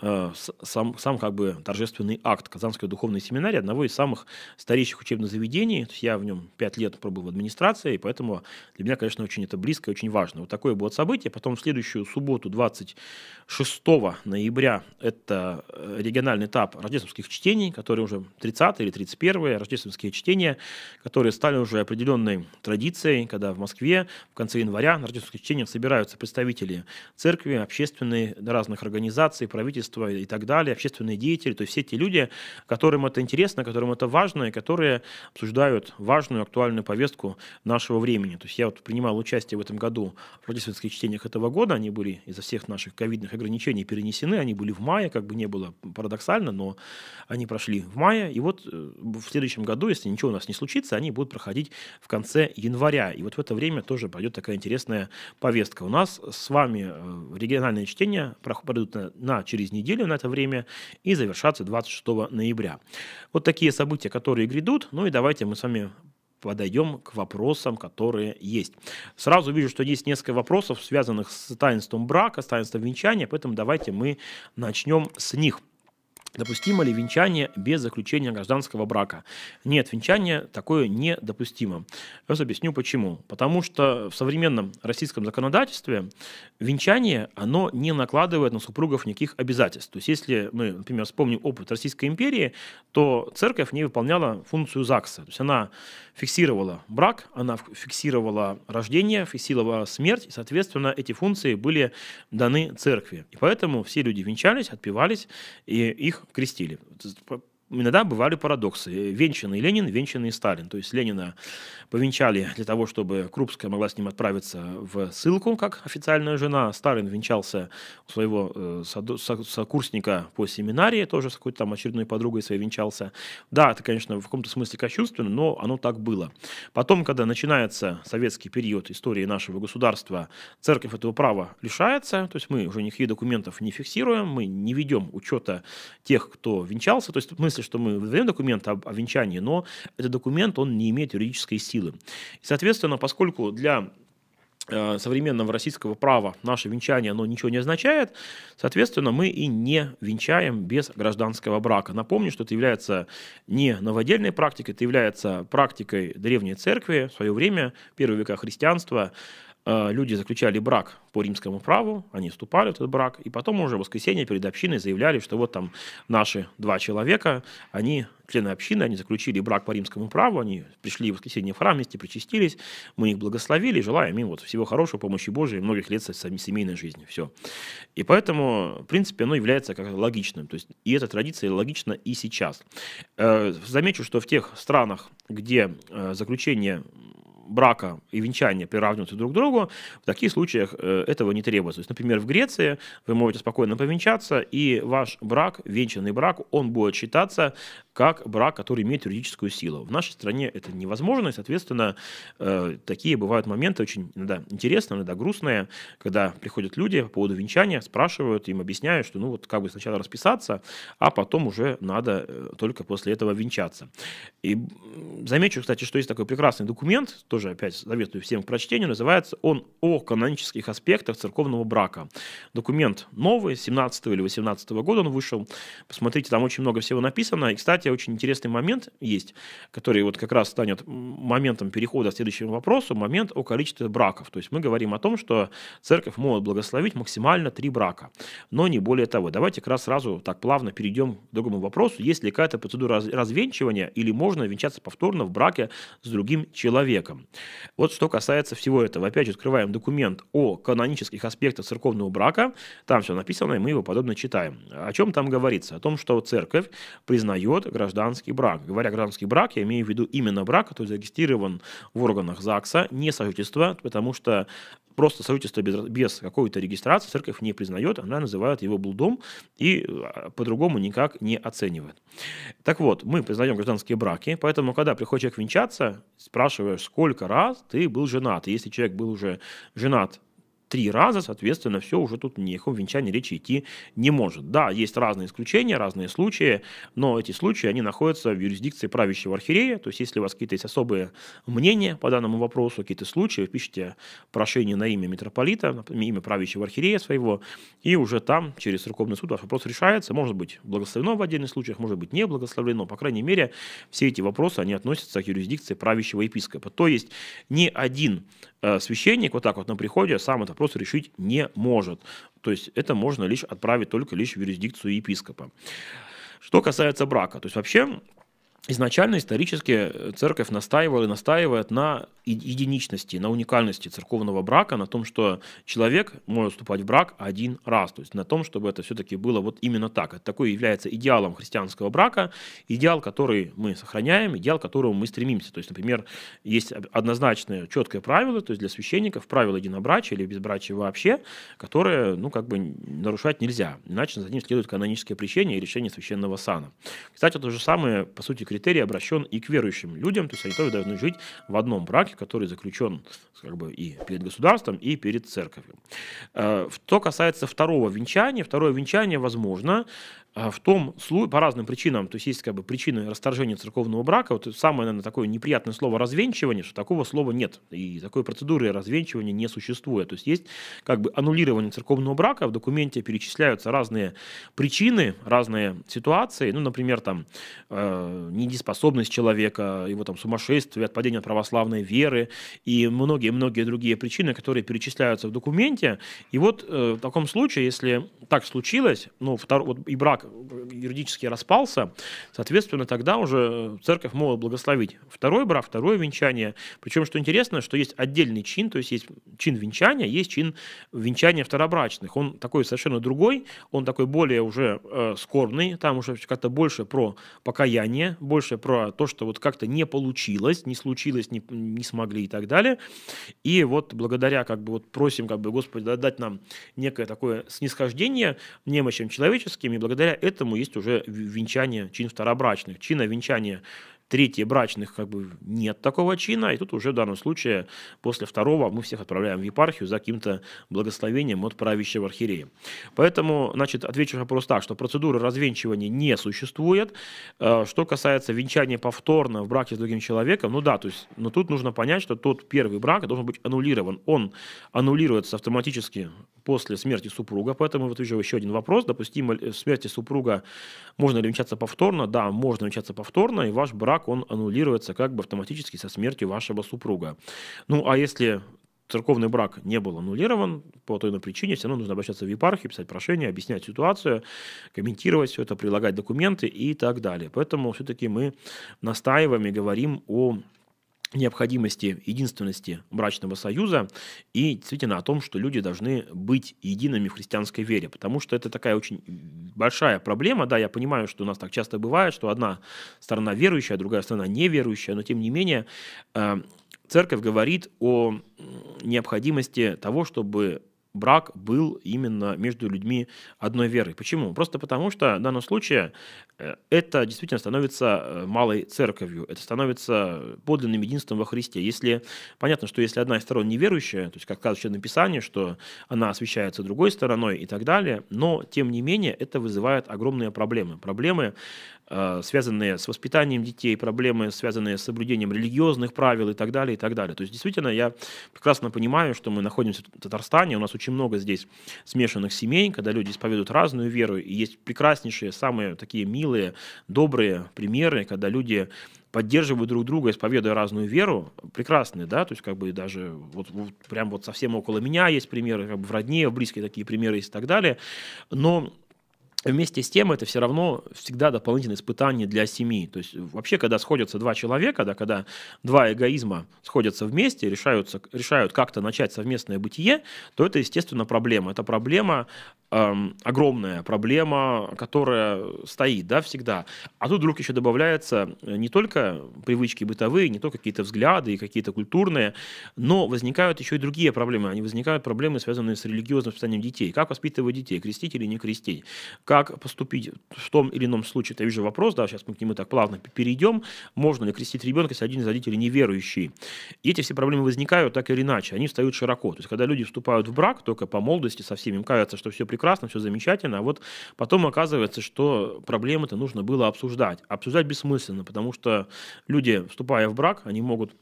э, сам, сам как бы торжественный акт Казанской духовной семинарии, одного из самых старейших учебных заведений. Я в нем пять лет пробыл в администрации, администрация, поэтому для меня, конечно, очень это близко и очень важно. Вот такое будет событие. Потом в следующую субботу, 26 ноября, это э, региональный этап рождественских чтений, которые уже 30 или 31 рождественские чтения, которые стали уже определенной традицией, когда в Москве в конце января на рождественских чтениях собираются представители церкви, общественные, разных организаций, правительства и так далее, общественные деятели, то есть все те люди, которым это интересно, которым это важно, и которые обсуждают важную актуальную повестку нашего времени. То есть я вот принимал участие в этом году в рождественских чтениях этого года, они были из-за всех наших ковидных ограничений перенесены, они были в мае, как бы не было парадоксально, но они прошли в мае, и вот э, в следующем году, если ничего у нас не случится, они будут проходить в конце января, и вот в это время тоже пойдет такая интересная повестка. У нас с вами э, региональные чтения пройдут на, на через неделю на это время и завершатся 26 ноября. Вот такие события, которые грядут, ну и давайте мы с вами подойдем к вопросам, которые есть. Сразу вижу, что есть несколько вопросов, связанных с таинством брака, с таинством венчания, поэтому давайте мы начнем с них. Допустимо ли венчание без заключения гражданского брака? Нет, венчание такое недопустимо. Я вас объясню почему. Потому что в современном российском законодательстве венчание, оно не накладывает на супругов никаких обязательств. То есть если мы, например, вспомним опыт Российской империи, то церковь не выполняла функцию ЗАГСа. То есть она фиксировала брак, она фиксировала рождение, фиксировала смерть, и, соответственно, эти функции были даны церкви. И поэтому все люди венчались, отпевались, и их крестили иногда бывали парадоксы. Венчанный Ленин, венчанный Сталин. То есть Ленина повенчали для того, чтобы Крупская могла с ним отправиться в ссылку, как официальная жена. Сталин венчался у своего э, сокурсника по семинарии, тоже с какой-то там очередной подругой своей венчался. Да, это, конечно, в каком-то смысле кощунственно, но оно так было. Потом, когда начинается советский период истории нашего государства, церковь этого права лишается, то есть мы уже никаких документов не фиксируем, мы не ведем учета тех, кто венчался, то есть мы смысле, что мы выдаем документ об, о венчании, но этот документ, он не имеет юридической силы. Соответственно, поскольку для э, современного российского права наше венчание, оно ничего не означает, соответственно, мы и не венчаем без гражданского брака. Напомню, что это является не новодельной практикой, это является практикой древней церкви в свое время, первые века христианства, люди заключали брак по римскому праву, они вступали в этот брак, и потом уже в воскресенье перед общиной заявляли, что вот там наши два человека, они члены общины, они заключили брак по римскому праву, они пришли в воскресенье в храм вместе, причастились, мы их благословили, желаем им вот всего хорошего, помощи Божией, многих лет семейной жизни, все. И поэтому, в принципе, оно является как логичным, то есть и эта традиция логична и сейчас. Э, замечу, что в тех странах, где э, заключение брака и венчания приравниваются друг к другу, в таких случаях э, этого не требуется. То есть, например, в Греции вы можете спокойно повенчаться, и ваш брак, венчанный брак, он будет считаться как брак, который имеет юридическую силу. В нашей стране это невозможно, и, соответственно, э, такие бывают моменты очень иногда интересные, иногда грустные, когда приходят люди по поводу венчания, спрашивают, им объясняют, что ну вот как бы сначала расписаться, а потом уже надо э, только после этого венчаться. И замечу, кстати, что есть такой прекрасный документ, тоже опять советую всем к прочтению, называется он «О канонических аспектах церковного брака». Документ новый, 17 или 18 года он вышел. Посмотрите, там очень много всего написано. И, кстати, очень интересный момент есть, который вот как раз станет моментом перехода к следующему вопросу, момент о количестве браков. То есть мы говорим о том, что церковь может благословить максимально три брака, но не более того. Давайте как раз сразу так плавно перейдем к другому вопросу. Есть ли какая-то процедура развенчивания или можно венчаться повторно в браке с другим человеком? Вот что касается всего этого. Опять же, открываем документ о канонических аспектах церковного брака. Там все написано, и мы его подобно читаем. О чем там говорится? О том, что церковь признает гражданский брак. Говоря гражданский брак, я имею в виду именно брак, который зарегистрирован в органах ЗАГСа, не сожительство, потому что просто сожительство без, без какой-то регистрации церковь не признает, она называет его блудом и а, по-другому никак не оценивает. Так вот, мы признаем гражданские браки, поэтому, когда приходит человек венчаться, спрашиваешь, сколько раз ты был женат. Если человек был уже женат три раза, соответственно, все, уже тут ни о каком венчании речи идти не может. Да, есть разные исключения, разные случаи, но эти случаи, они находятся в юрисдикции правящего архиерея, то есть если у вас какие-то есть особые мнения по данному вопросу, какие-то случаи, вы пишите прошение на имя митрополита, на имя правящего архиерея своего, и уже там через церковный суд ваш вопрос решается, может быть благословено в отдельных случаях, может быть не благословлено, по крайней мере, все эти вопросы, они относятся к юрисдикции правящего епископа. То есть ни один э, священник вот так вот на приходе сам это вопрос решить не может. То есть это можно лишь отправить только лишь в юрисдикцию епископа. Что касается брака, то есть вообще изначально исторически э, церковь настаивала и настаивает на единичности, на уникальности церковного брака, на том, что человек может вступать в брак один раз, то есть на том, чтобы это все-таки было вот именно так. Это такой является идеалом христианского брака, идеал, который мы сохраняем, идеал, к которому мы стремимся. То есть, например, есть однозначное четкое правило, то есть для священников правило единобрачия или безбрачия вообще, которое, ну, как бы нарушать нельзя, иначе за ним следует каноническое прещение и решение священного сана. Кстати, то же самое, по сути, критерий обращен и к верующим людям, то есть они тоже должны жить в одном браке, который заключен как бы и перед государством, и перед церковью. Э, что касается второго венчания, второе венчание возможно в том по разным причинам, то есть есть как бы причины расторжения церковного брака, вот самое, наверное, такое неприятное слово развенчивание, что такого слова нет, и такой процедуры развенчивания не существует. То есть есть как бы аннулирование церковного брака, в документе перечисляются разные причины, разные ситуации, ну, например, там э, недееспособность человека, его там сумасшествие, отпадение от православной веры и многие-многие другие причины, которые перечисляются в документе. И вот э, в таком случае, если так случилось, ну, втор, вот, и брак group, юридически распался, соответственно, тогда уже церковь может благословить второй брак, второе венчание. Причем, что интересно, что есть отдельный чин, то есть есть чин венчания, есть чин венчания второбрачных. Он такой совершенно другой, он такой более уже э, скорбный, там уже как-то больше про покаяние, больше про то, что вот как-то не получилось, не случилось, не, не смогли и так далее. И вот благодаря, как бы вот просим, как бы, Господи, дать нам некое такое снисхождение немощам человеческим, и благодаря этому есть уже венчание чин второбрачных. Чина венчания третье брачных как бы нет такого чина, и тут уже в данном случае после второго мы всех отправляем в епархию за каким-то благословением от правящего архиерея. Поэтому, значит, отвечу вопрос так, что процедуры развенчивания не существует. Э, что касается венчания повторно в браке с другим человеком, ну да, то есть, но тут нужно понять, что тот первый брак должен быть аннулирован. Он аннулируется автоматически после смерти супруга, поэтому вот вижу еще один вопрос, допустимо в смерти супруга можно ли венчаться повторно? Да, можно венчаться повторно, и ваш брак, он аннулируется как бы автоматически со смертью вашего супруга. Ну, а если церковный брак не был аннулирован по той или иной причине, все равно нужно обращаться в епархию, писать прошение, объяснять ситуацию, комментировать все это, прилагать документы и так далее. Поэтому все-таки мы настаиваем и говорим о необходимости единственности брачного союза и действительно о том, что люди должны быть едиными в христианской вере, потому что это такая очень большая проблема, да, я понимаю, что у нас так часто бывает, что одна сторона верующая, другая сторона неверующая, но тем не менее э, церковь говорит о необходимости того, чтобы брак был именно между людьми одной веры. Почему? Просто потому, что в данном случае э, это действительно становится э, малой церковью, это становится подлинным единством во Христе. Если понятно, что если одна из сторон неверующая, то есть как сказано в Написании, что она освещается другой стороной и так далее, но тем не менее это вызывает огромные проблемы. Проблемы Э, связанные с воспитанием детей, проблемы, связанные с соблюдением религиозных правил и так далее, и так далее. То есть, действительно, я прекрасно понимаю, что мы находимся в Татарстане, у нас очень много здесь смешанных семей, когда люди исповедуют разную веру, и есть прекраснейшие, самые такие милые, добрые примеры, когда люди поддерживают друг друга, исповедуя разную веру, прекрасные, да, то есть как бы даже вот, вот прям вот совсем около меня есть примеры, как бы в родне, в близкие такие примеры есть и так далее, но Вместе с тем это все равно всегда дополнительное испытание для семьи. То есть вообще, когда сходятся два человека, да, когда два эгоизма сходятся вместе, решаются, решают как-то начать совместное бытие, то это, естественно, проблема. Это проблема эм, огромная, проблема, которая стоит да, всегда. А тут вдруг еще добавляется не только привычки бытовые, не только какие-то взгляды и какие-то культурные, но возникают еще и другие проблемы. Они возникают проблемы, связанные с религиозным воспитанием детей. Как воспитывать детей, крестить или не крестить? Как как поступить в том или ином случае, это вижу вопрос, да, сейчас мы к нему так плавно перейдем, можно ли крестить ребенка, если один из родителей неверующий. И эти все проблемы возникают так или иначе, они встают широко. То есть, когда люди вступают в брак только по молодости со всеми, им кажется, что все прекрасно, все замечательно, а вот потом оказывается, что проблемы-то нужно было обсуждать. Обсуждать бессмысленно, потому что люди, вступая в брак, они могут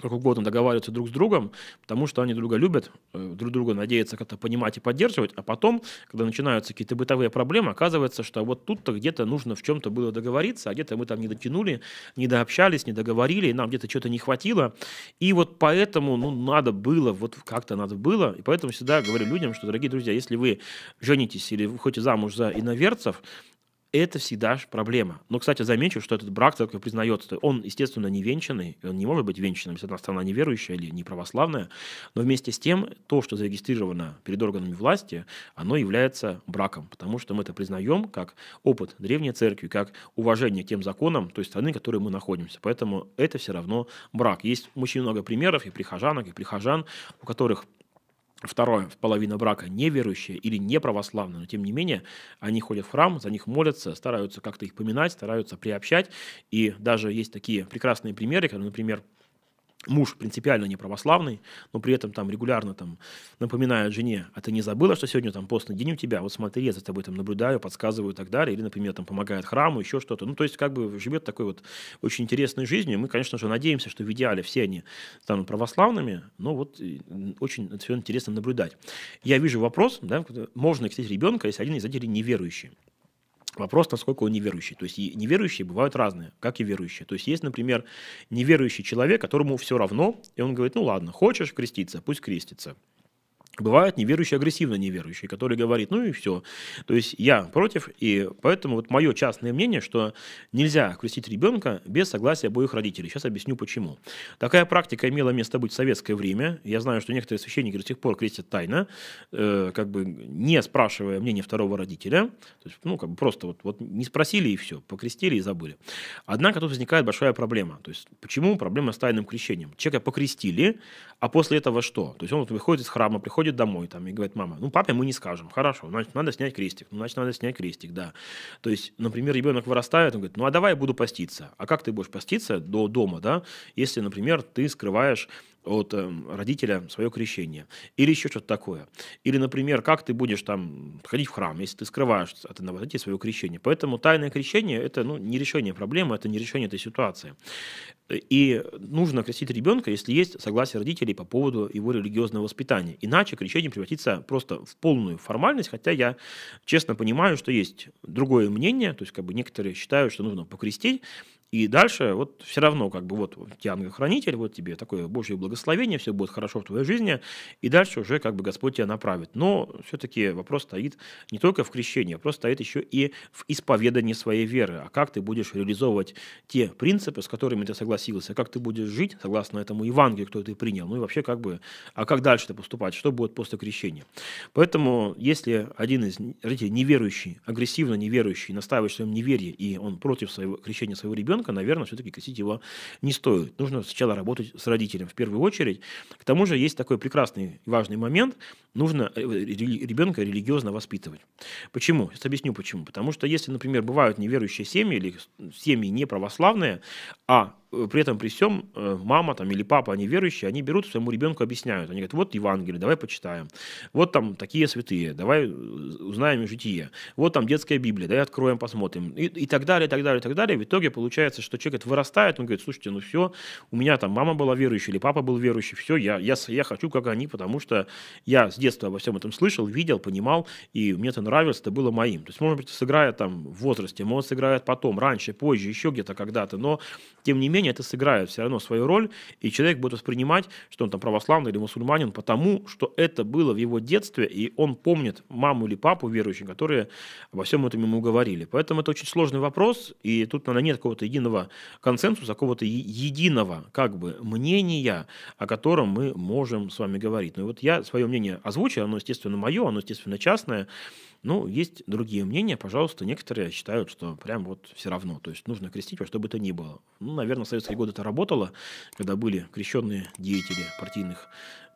как угодно договариваться друг с другом, потому что они друга любят, э, друг друга надеются как-то понимать и поддерживать, а потом, когда начинаются какие-то бытовые проблемы, оказывается, что вот тут-то где-то нужно в чем-то было договориться, а где-то мы там не дотянули, не дообщались, не договорили, нам где-то что-то не хватило, и вот поэтому, ну, надо было, вот как-то надо было, и поэтому всегда говорю людям, что, дорогие друзья, если вы женитесь или выходите замуж за иноверцев, это всегда же проблема. Но, кстати, замечу, что этот брак только признается. Он, естественно, не венчанный, он не может быть венчанным, если одна страна неверующая или не православная, но вместе с тем, то, что зарегистрировано перед органами власти, оно является браком, потому что мы это признаем как опыт древней церкви, как уважение к тем законам той страны, в которой мы находимся. Поэтому это все равно брак. Есть очень много примеров и прихожанок, и прихожан, у которых Второе, половина брака неверующая или неправославная, но тем не менее они ходят в храм, за них молятся, стараются как-то их поминать, стараются приобщать. И даже есть такие прекрасные примеры, когда, например, муж принципиально не православный, но при этом там регулярно там напоминает жене, а ты не забыла, что сегодня там постный день у тебя, вот смотри, я за тобой там наблюдаю, подсказываю и так далее, или, например, там помогает храму, еще что-то. Ну, то есть как бы живет такой вот очень интересной жизнью. Мы, конечно же, надеемся, что в идеале все они станут православными, но вот очень все интересно наблюдать. Я вижу вопрос, да, можно крестить ребенка, если один из родителей неверующий. Вопрос, насколько он неверующий. То есть неверующие бывают разные, как и верующие. То есть есть, например, неверующий человек, которому все равно, и он говорит, ну ладно, хочешь креститься, пусть крестится. Бывают неверующие, агрессивно неверующие, которые говорят, ну и все. То есть я против, и поэтому вот мое частное мнение, что нельзя крестить ребенка без согласия обоих родителей. Сейчас объясню почему. Такая практика имела место быть в советское время. Я знаю, что некоторые священники до сих пор крестят тайно, э, как бы не спрашивая мнения второго родителя. То есть, ну, как бы просто вот, вот не спросили и все, покрестили и забыли. Однако тут возникает большая проблема. То есть почему проблема с тайным крещением? Человека покрестили, а после этого что? То есть он вот выходит из храма, приходит приходит домой там, и говорит, мама, ну папе мы не скажем, хорошо, значит, надо снять крестик, ну, значит, надо снять крестик, да. То есть, например, ребенок вырастает, он говорит, ну а давай я буду поститься. А как ты будешь поститься до дома, да, если, например, ты скрываешь от э, родителя свое крещение. Или еще что-то такое. Или, например, как ты будешь там ходить в храм, если ты скрываешь от родителя свое крещение. Поэтому тайное крещение – это ну, не решение проблемы, это не решение этой ситуации. И нужно крестить ребенка, если есть согласие родителей по поводу его религиозного воспитания. Иначе крещение превратится просто в полную формальность, хотя я честно понимаю, что есть другое мнение, то есть как бы некоторые считают, что нужно покрестить, и дальше вот все равно, как бы вот тебе ангел-хранитель, вот тебе такое Божье благословение, все будет хорошо в твоей жизни, и дальше уже как бы Господь тебя направит. Но все-таки вопрос стоит не только в крещении, вопрос стоит еще и в исповедании своей веры. А как ты будешь реализовывать те принципы, с которыми ты согласился, как ты будешь жить согласно этому Евангелию, кто ты принял, ну и вообще как бы, а как дальше ты поступать, что будет после крещения. Поэтому, если один из родителей неверующий, агрессивно неверующий, настаивает в своем неверии, и он против своего крещения своего ребенка, ребенка, наверное, все-таки косить его не стоит. Нужно сначала работать с родителем в первую очередь. К тому же есть такой прекрасный и важный момент. Нужно э, ребенка религиозно воспитывать. Почему? Сейчас объясню почему. Потому что если, например, бывают неверующие семьи или семьи неправославные, а при этом при всем э, мама там, или папа, они верующие, они берут своему ребенку, объясняют. Они говорят, вот Евангелие, давай почитаем. Вот там такие святые, давай э, узнаем житие. Вот там детская Библия, давай откроем, посмотрим. И, и так далее, и так далее, и так далее. В итоге получается, что человек вырастает, он говорит, слушайте, ну все, у меня там мама была верующая или папа был верующий, все, я, я, я хочу, как они, потому что я с детства обо всем этом слышал, видел, понимал, и мне это нравилось, это было моим. То есть, может быть, сыграет там в возрасте, может, сыграет потом, раньше, позже, еще где-то когда-то, но тем не менее менее это сыграет все равно свою роль, и человек будет воспринимать, что он там православный или мусульманин, потому что это было в его детстве, и он помнит маму или папу верующих, которые обо всем этом ему говорили. Поэтому это очень сложный вопрос, и тут, наверное, нет какого-то единого консенсуса, какого-то единого как бы мнения, о котором мы можем с вами говорить. Ну вот я свое мнение озвучил, оно, естественно, мое, оно, естественно, частное, ну, есть другие мнения, пожалуйста, некоторые считают, что прям вот все равно, то есть нужно крестить во что бы то ни было. Ну, наверное, в советские годы это работало, когда были крещенные деятели партийных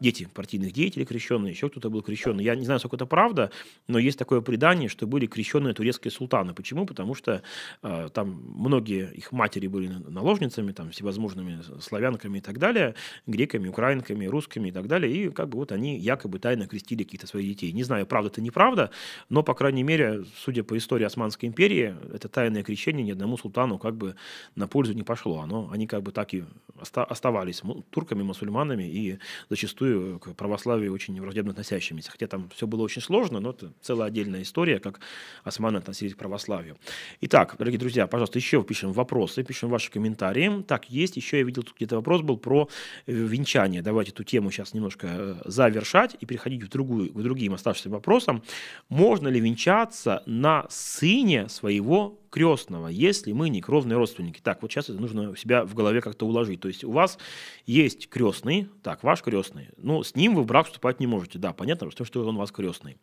дети партийных деятелей крещенные, еще кто-то был крещенный. Я не знаю, сколько это правда, но есть такое предание, что были крещенные турецкие султаны. Почему? Потому что э, там многие их матери были наложницами, там, всевозможными славянками и так далее, греками, украинками, русскими и так далее, и как бы вот они якобы тайно крестили каких-то своих детей. Не знаю, правда это неправда, но, по крайней мере, судя по истории Османской империи, это тайное крещение ни одному султану как бы на пользу не пошло. Оно, они как бы так и оставались турками, мусульманами и зачастую зачастую к православию очень враждебно относящимися. Хотя там все было очень сложно, но это целая отдельная история, как османы относились к православию. Итак, дорогие друзья, пожалуйста, еще пишем вопросы, пишем ваши комментарии. Так, есть еще, я видел, тут где-то вопрос был про э, венчание. Давайте эту тему сейчас немножко э, завершать и переходить в другую, к другим оставшимся вопросам. Можно ли венчаться на сыне своего крестного, если мы не кровные родственники. Так, вот сейчас это нужно у себя в голове как-то уложить. То есть у вас есть крестный, так, ваш крестный, ну, с ним вы в брак вступать не можете. Да, понятно, потому что он у вас крестный.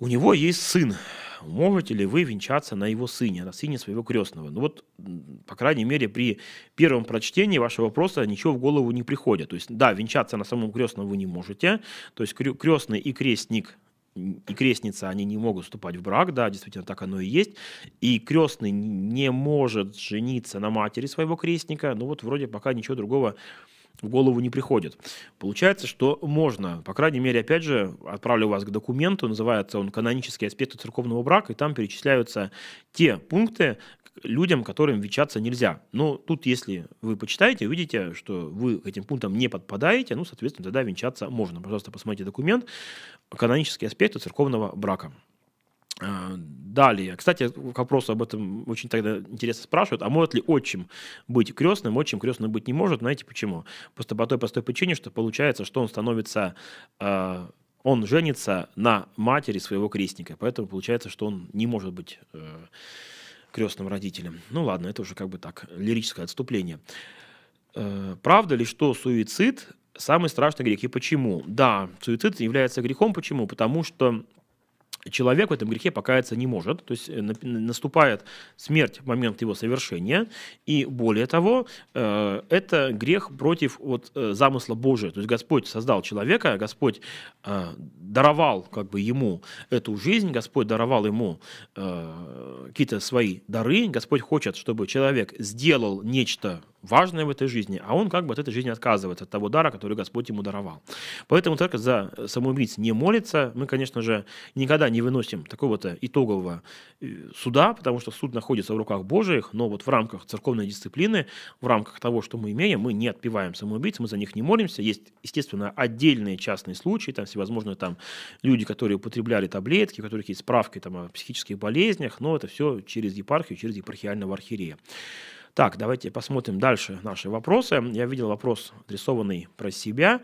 У него есть сын, можете ли вы венчаться на его сыне, на сыне своего крестного? Ну вот, по крайней мере, при первом прочтении вашего вопроса ничего в голову не приходит. То есть, да, венчаться на самом крестном вы не можете. То есть крестный и крестник и крестница, они не могут вступать в брак, да, действительно так оно и есть. И крестный не может жениться на матери своего крестника, ну вот вроде пока ничего другого в голову не приходит. Получается, что можно, по крайней мере, опять же, отправлю вас к документу, называется он «Канонические аспекты церковного брака», и там перечисляются те пункты, людям, которым венчаться нельзя. Но тут, если вы почитаете, увидите, что вы этим пунктам не подпадаете, ну, соответственно, тогда венчаться можно. Пожалуйста, посмотрите документ «Канонические аспекты церковного брака». А, далее. Кстати, к вопросу об этом очень тогда интересно спрашивают, а может ли отчим быть крестным? Отчим крестным быть не может, знаете почему? Просто по той простой причине, что получается, что он становится, э, он женится на матери своего крестника, поэтому получается, что он не может быть э, крестным родителем. Ну ладно, это уже как бы так, лирическое отступление. Э, правда ли, что суицид самый страшный грех? И почему? Да, суицид является грехом. Почему? Потому что человек в этом грехе покаяться не может, то есть э, наступает смерть в момент его совершения, и более того, э, это грех против вот, э, замысла Божия, то есть Господь создал человека, Господь даровал как бы ему эту жизнь, Господь даровал ему какие-то свои дары, Господь хочет, чтобы человек сделал нечто важное в этой жизни, а он как бы от этой жизни отказывается, от того дара, который Господь ему даровал. Поэтому только за самоубийц не молится. Мы, конечно же, никогда не выносим такого-то итогового э, суда, потому что суд находится в руках Божьих, но вот в рамках церковной дисциплины, в рамках того, что мы имеем, мы не отпеваем самоубийц, мы за них не молимся. Есть, естественно, отдельные частные случаи, там всевозможные там люди, которые употребляли таблетки, у которых есть справки там, о психических болезнях, но это все через епархию, через епархиального архиерея. Так, давайте посмотрим дальше наши вопросы. Я видел вопрос, адресованный про себя.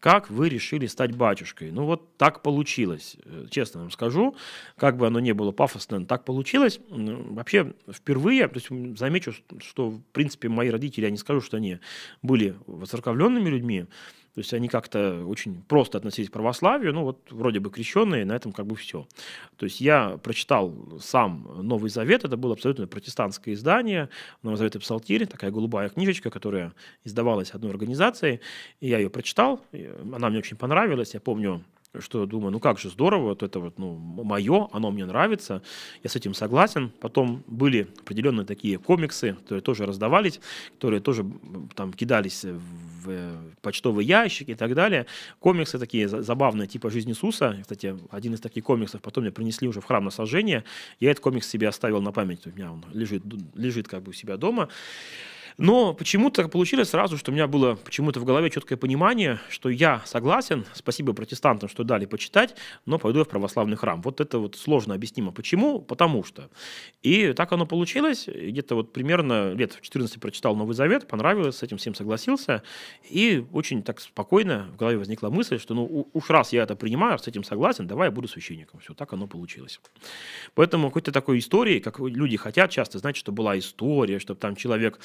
Как вы решили стать батюшкой? Ну вот так получилось, э, честно вам скажу. Как бы оно ни было пафосно, так получилось. Вообще впервые, то есть замечу, что в принципе мои родители, я не скажу, что они были воцерковленными людьми, то есть они как-то очень просто относились к православию, ну вот вроде бы крещенные, на этом как бы все. То есть я прочитал сам Новый Завет, это было абсолютно протестантское издание, Новый Завет и Псалтирь, такая голубая книжечка, которая издавалась одной организацией, и я ее прочитал, она мне очень понравилась, я помню, что думаю, ну как же здорово, вот это вот, ну, мое, оно мне нравится, я с этим согласен. Потом были определенные такие комиксы, которые тоже раздавались, которые тоже там кидались в почтовые ящики и так далее. Комиксы такие забавные, типа «Жизнь Иисуса». Кстати, один из таких комиксов потом мне принесли уже в храм на сожжение. Я этот комикс себе оставил на память, у меня он лежит, лежит как бы у себя дома. Но почему-то получилось сразу, что у меня было почему-то в голове четкое понимание, что я согласен, спасибо протестантам, что дали почитать, но пойду я в православный храм. Вот это вот сложно объяснимо. Почему? Потому что. И так оно получилось. Где-то вот примерно лет в 14 прочитал Новый Завет, понравилось, с этим всем согласился. И очень так спокойно в голове возникла мысль, что ну уж раз я это принимаю, с этим согласен, давай я буду священником. Все, так оно получилось. Поэтому какой-то такой истории, как люди хотят часто, знать, что была история, чтобы там человек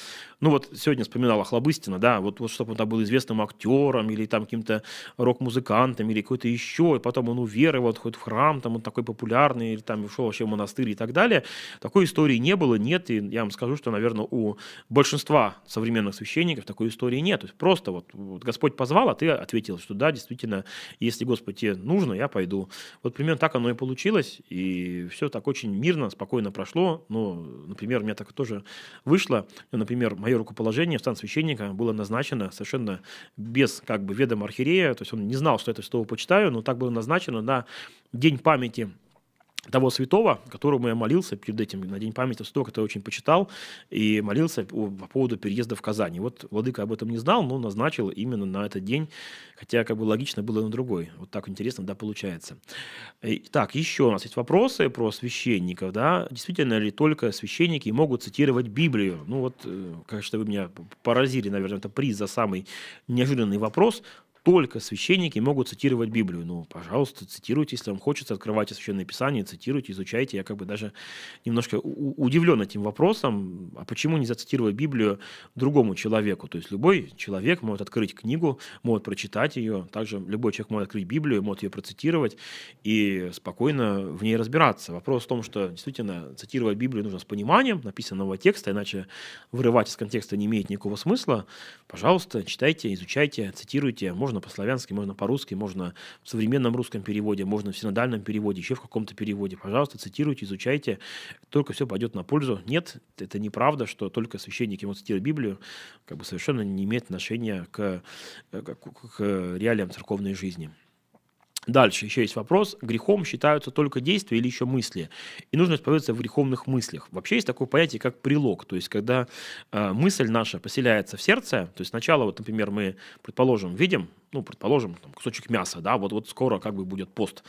ну вот сегодня вспоминал Охлобыстина, да, вот, вот чтобы он там был известным актером или там каким-то рок-музыкантом или какой-то еще, и потом он уверовал, хоть в храм, там он такой популярный, или там ушел вообще в монастырь и так далее. Такой истории не было, нет, и я вам скажу, что, наверное, у большинства современных священников такой истории нет. То есть просто вот, вот Господь позвал, а ты ответил, что да, действительно, если Господь тебе нужно, я пойду. Вот примерно так оно и получилось, и все так очень мирно, спокойно прошло. Но, например, у меня так тоже вышло, например, мое рукоположение в стан священника было назначено совершенно без как бы ведома архиерея, то есть он не знал, что это святого почитаю, но так было назначено на день памяти того святого, которому я молился перед этим, на День памяти я очень почитал, и молился по поводу переезда в Казань. И вот Владыка об этом не знал, но назначил именно на этот день, хотя как бы логично было на другой. Вот так интересно, да, получается. Так, еще у нас есть вопросы про священников, да, действительно ли только священники могут цитировать Библию? Ну вот, э, конечно, вы меня поразили, наверное, это приз за самый неожиданный вопрос. Только священники могут цитировать Библию. Ну, пожалуйста, цитируйте, если вам хочется, открывайте Священное Писание, цитируйте, изучайте. Я как бы даже немножко удивлен этим вопросом, а почему нельзя цитировать Библию другому человеку? То есть любой человек может открыть книгу, может прочитать ее, также любой человек может открыть Библию, может ее процитировать и спокойно в ней разбираться. Вопрос в том, что действительно цитировать Библию нужно с пониманием написанного текста, иначе вырывать из контекста не имеет никакого смысла. Пожалуйста, читайте, изучайте, цитируйте. Можно по-славянски, можно по-русски, можно в современном русском переводе, можно в синодальном переводе, еще в каком-то переводе. Пожалуйста, цитируйте, изучайте. Только все пойдет на пользу. Нет, это неправда, что только священники могут цитировать Библию. Как бы совершенно не имеет отношения к, к, к реалиям церковной жизни. Дальше еще есть вопрос, грехом считаются только действия или еще мысли. И нужно исповедоваться в греховных мыслях. Вообще есть такое понятие, как прилог. То есть, когда э, мысль наша поселяется в сердце, то есть сначала, вот, например, мы, предположим, видим ну, предположим, там, кусочек мяса, да, вот, вот скоро как бы будет пост.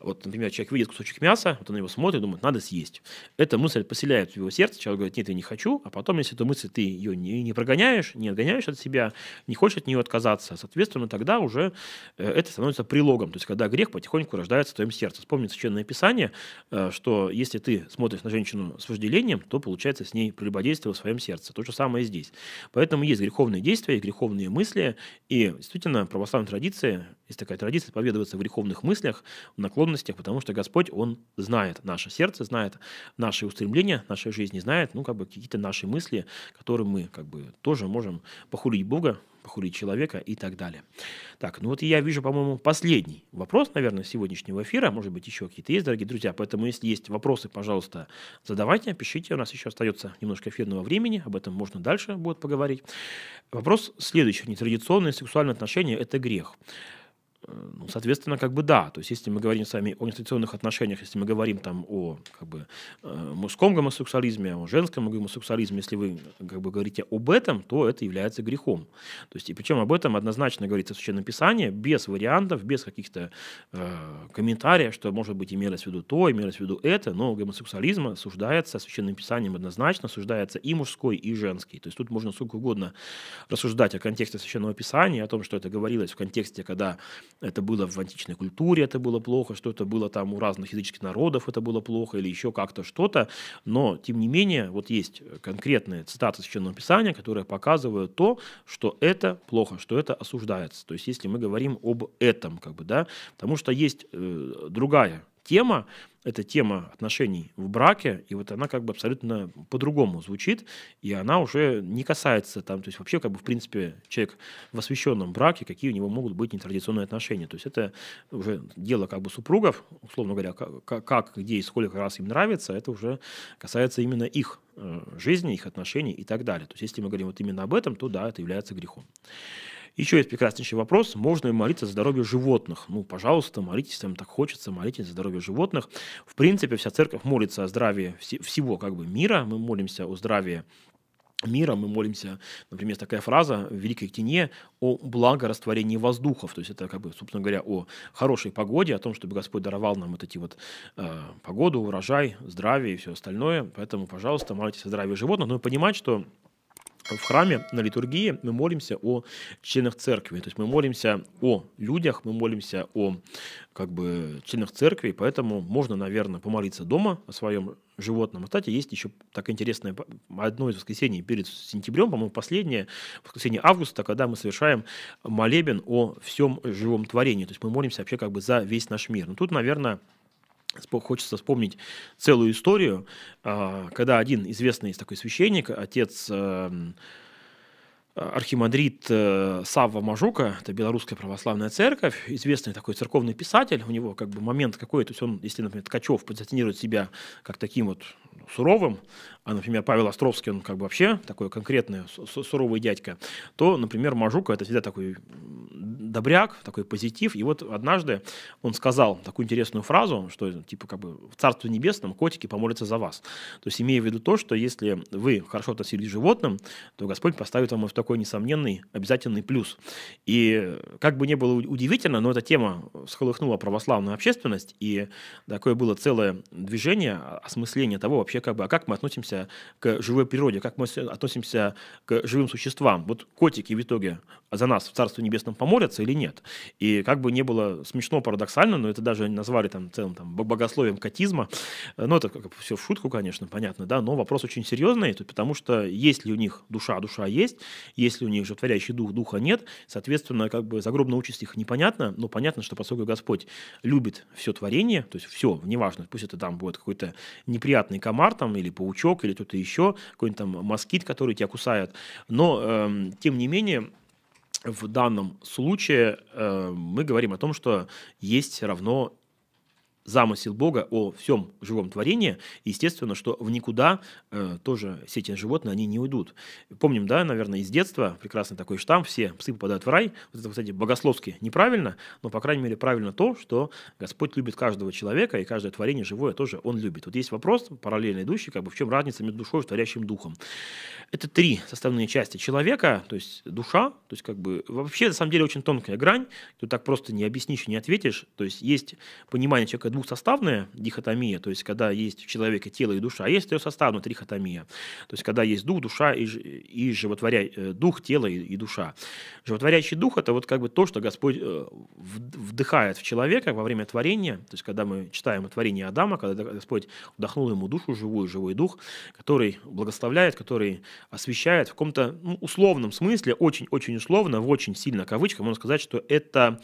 Вот, например, человек видит кусочек мяса, вот он его смотрит, думает, надо съесть. Эта мысль поселяет в его сердце, человек говорит, нет, я не хочу, а потом, если эту мысль ты ее не, не прогоняешь, не отгоняешь от себя, не хочешь от нее отказаться, соответственно, тогда уже э, это становится прилогом, то есть когда грех потихоньку рождается в твоем сердце. Вспомни Священное Писание, э, что если ты смотришь на женщину с вожделением, то получается с ней прелюбодействие в своем сердце. То же самое здесь. Поэтому есть греховные действия, греховные мысли, и действительно православная традиция, есть такая традиция, поведываться в греховных мыслях, в наклонностях, потому что Господь, Он знает наше сердце, знает наши устремления, нашей жизни, знает, ну, как бы какие-то наши мысли, которые мы, как бы, тоже можем похулить Бога, похулить человека и так далее. Так, ну вот я вижу, по-моему, последний вопрос, наверное, сегодняшнего эфира. Может быть, еще какие-то есть, дорогие друзья. Поэтому, если есть вопросы, пожалуйста, задавайте, пишите. У нас еще остается немножко эфирного времени. Об этом можно дальше будет поговорить. Вопрос следующий. Нетрадиционные сексуальные отношения – это грех. Ну, соответственно, как бы да. То есть, если мы говорим с вами о нетрадиционных отношениях, если мы говорим там о как бы, э, мужском гомосексуализме, о женском гомосексуализме, если вы как бы говорите об этом, то это является грехом. То есть, и причем об этом однозначно говорится в Священном Писании, без вариантов, без каких-то э, комментариев, что, может быть, имелось в виду то, имелось в виду это, но гомосексуализм осуждается Священным Писанием однозначно, осуждается и мужской, и женский. То есть, тут можно сколько угодно рассуждать о контексте Священного Писания, о том, что это говорилось в контексте, когда это было в античной культуре, это было плохо, что это было там у разных языческих народов, это было плохо, или еще как-то что-то. Но, тем не менее, вот есть конкретные цитаты Священного Писания, которые показывают то, что это плохо, что это осуждается. То есть, если мы говорим об этом, как бы, да, потому что есть э, другая тема, это тема отношений в браке, и вот она как бы абсолютно по-другому звучит, и она уже не касается там, то есть вообще как бы в принципе человек в освященном браке, какие у него могут быть нетрадиционные отношения. То есть это уже дело как бы супругов, условно говоря, как, как где и сколько раз им нравится, это уже касается именно их э, жизни, их отношений и так далее. То есть если мы говорим вот именно об этом, то да, это является грехом. Еще есть прекраснейший вопрос, можно ли молиться за здоровье животных? Ну, пожалуйста, молитесь, если вам так хочется, молитесь за здоровье животных. В принципе, вся церковь молится о здравии всего как бы мира, мы молимся о здравии мира, мы молимся, например, такая фраза в Великой Ктине о благорастворении воздухов, то есть это, как бы, собственно говоря, о хорошей погоде, о том, чтобы Господь даровал нам вот эти вот э, погоду, урожай, здравие и все остальное, поэтому, пожалуйста, молитесь о здравии животных, но понимать, что в храме на литургии мы молимся о членах церкви. То есть мы молимся о людях, мы молимся о как бы, членах церкви, поэтому можно, наверное, помолиться дома о своем животном. Кстати, есть еще так интересное одно из воскресений перед сентябрем, по-моему, последнее воскресенье августа, когда мы совершаем молебен о всем живом творении. То есть мы молимся вообще как бы за весь наш мир. Но тут, наверное, Хочется вспомнить целую историю, а, когда один известный такой священник, отец эм, архимандрит э, Савва Мажука, это белорусская православная церковь, известный такой церковный писатель, у него как бы момент какой, то есть он, если, например, Ткачев позиционирует себя как таким вот суровым, а, например, Павел Островский, он как бы вообще такой конкретный суровый дядька, то, например, Мажука это всегда такой добряк, такой позитив. И вот однажды он сказал такую интересную фразу, что типа как бы в Царстве Небесном котики помолятся за вас. То есть имея в виду то, что если вы хорошо относились к животным, то Господь поставит вам в таком такой несомненный, обязательный плюс. И как бы не было удивительно, но эта тема всколыхнула православную общественность, и такое было целое движение, осмысление того вообще, как бы, а как мы относимся к живой природе, как мы относимся к живым существам. Вот котики в итоге за нас в Царстве Небесном помолятся или нет? И как бы не было смешно, парадоксально, но это даже назвали там целым там, богословием котизма. Ну, это как, все в шутку, конечно, понятно, да, но вопрос очень серьезный, потому что есть ли у них душа, душа есть, есть ли у них животворящий дух, духа нет, соответственно, как бы загробная участь их непонятно, но понятно, что поскольку Господь любит все творение, то есть все, неважно, пусть это там будет какой-то неприятный комар там, или паучок, или кто-то еще, какой-нибудь там москит, который тебя кусает, но, э, тем не менее, в данном случае э, мы говорим о том, что есть равно замысел Бога о всем живом творении, естественно, что в никуда э, тоже все эти животные, они не уйдут. Помним, да, наверное, из детства, прекрасный такой штамп, все псы попадают в рай. Вот это, кстати, богословски неправильно, но, по крайней мере, правильно то, что Господь любит каждого человека, и каждое творение живое тоже Он любит. Вот есть вопрос, параллельно идущий, как бы в чем разница между душой и творящим духом. Это три составные части человека, то есть душа, то есть как бы вообще, на самом деле, очень тонкая грань, тут так просто не объяснишь, не ответишь, то есть есть понимание человека двухсоставная дихотомия, то есть когда есть в человеке тело и душа, а есть трехсоставная трихотомия, то есть когда есть дух, душа и, и животворя... Э, дух, тело и, и душа. Животворящий дух – это вот как бы то, что Господь э, вдыхает в человека во время творения, то есть когда мы читаем о творении Адама, когда Господь вдохнул ему душу живую, живой дух, который благословляет, который освещает в каком-то ну, условном смысле, очень-очень условно, в очень сильно кавычках, можно сказать, что это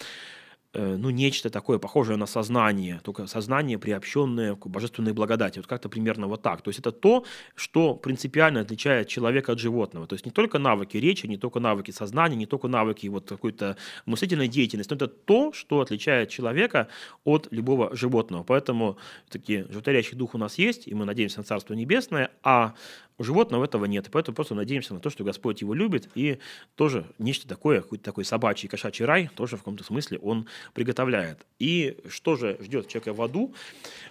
ну, нечто такое похожее на сознание, только сознание, приобщенное к божественной благодати. Вот как-то примерно вот так. То есть это то, что принципиально отличает человека от животного. То есть не только навыки речи, не только навыки сознания, не только навыки вот какой-то мыслительной деятельности, но это то, что отличает человека от любого животного. Поэтому такие животворящий дух у нас есть, и мы надеемся на Царство Небесное, а у животного этого нет, поэтому просто надеемся на то, что Господь его любит, и тоже нечто такое, какой-то такой собачий, кошачий рай, тоже в каком-то смысле он приготовляет. И что же ждет человека в аду?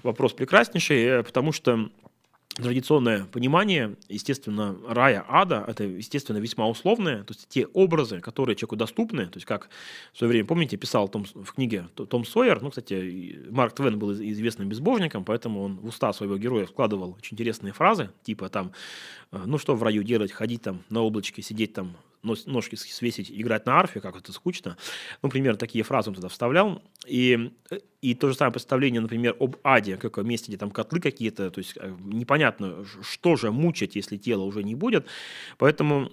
Вопрос прекраснейший, э, потому что традиционное понимание, естественно, рая, ада, это, естественно, весьма условное, то есть те образы, которые человеку доступны, то есть как в свое время, помните, писал Том, в книге Том Сойер, ну, кстати, Марк Твен был известным безбожником, поэтому он в уста своего героя вкладывал очень интересные фразы, типа там, э, ну, что в раю делать, ходить там на облачке, сидеть там ножки свесить, играть на арфе, как это скучно. Ну, например, такие фразы он туда вставлял. И, и то же самое представление, например, об аде, как месте, где там котлы какие-то, то есть э, непонятно, что же мучить, если тело уже не будет. Поэтому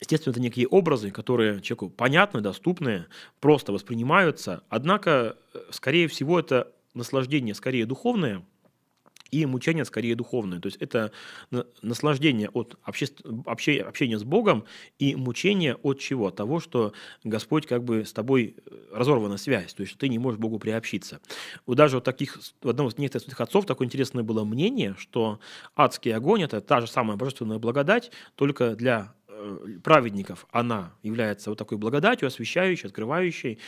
Естественно, это некие образы, которые человеку понятны, доступны, просто воспринимаются. Однако, э, скорее всего, это наслаждение скорее духовное, и мучение скорее духовное. То есть это наслаждение от обще... общения с Богом и мучение от чего? От того, что Господь как бы с тобой э, разорвана связь, то есть что ты не можешь Богу приобщиться. Вот даже вот таких, у одного из некоторых отцов такое интересное было мнение, что адский огонь – это та же самая божественная благодать, только для э, праведников она является вот такой благодатью, освещающей, открывающей,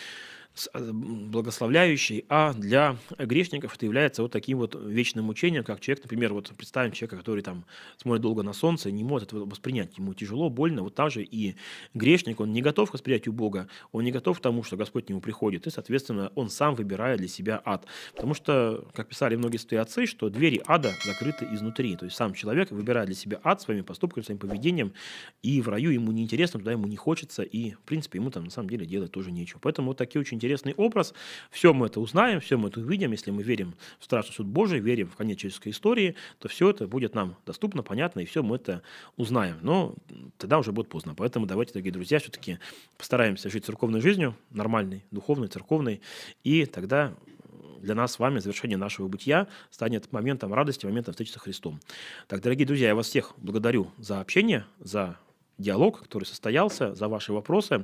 благословляющий, а для грешников это является вот таким вот вечным мучением, как человек, например, вот представим человека, который там смотрит долго на солнце, не может этого воспринять, ему тяжело, больно, вот так же и грешник, он не готов к восприятию Бога, он не готов к тому, что Господь к нему приходит, и, соответственно, он сам выбирает для себя ад. Потому что, как писали многие святые отцы, что двери ада закрыты изнутри, то есть сам человек выбирает для себя ад своими поступками, своим поведением, и в раю ему неинтересно, туда ему не хочется, и, в принципе, ему там на самом деле делать тоже нечего. Поэтому вот такие очень интересный образ. Все мы это узнаем, все мы это увидим. Если мы верим в страшный суд Божий, верим в конец человеческой истории, то все это будет нам доступно, понятно, и все мы это узнаем. Но тогда уже будет поздно. Поэтому давайте, дорогие друзья, все-таки постараемся жить церковной жизнью, нормальной, духовной, церковной, и тогда для нас с вами завершение нашего бытия станет моментом радости, моментом встречи со Христом. Так, дорогие друзья, я вас всех благодарю за общение, за диалог, который состоялся, за ваши вопросы.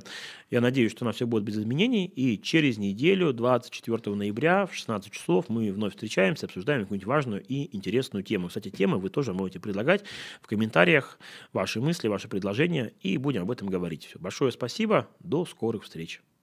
Я надеюсь, что у нас все будет без изменений. И через неделю, 24 ноября в 16 часов, мы вновь встречаемся, обсуждаем какую-нибудь важную и интересную тему. Кстати, темы вы тоже можете предлагать в комментариях, ваши мысли, ваши предложения, и будем об этом говорить. Все. Большое спасибо, до скорых встреч.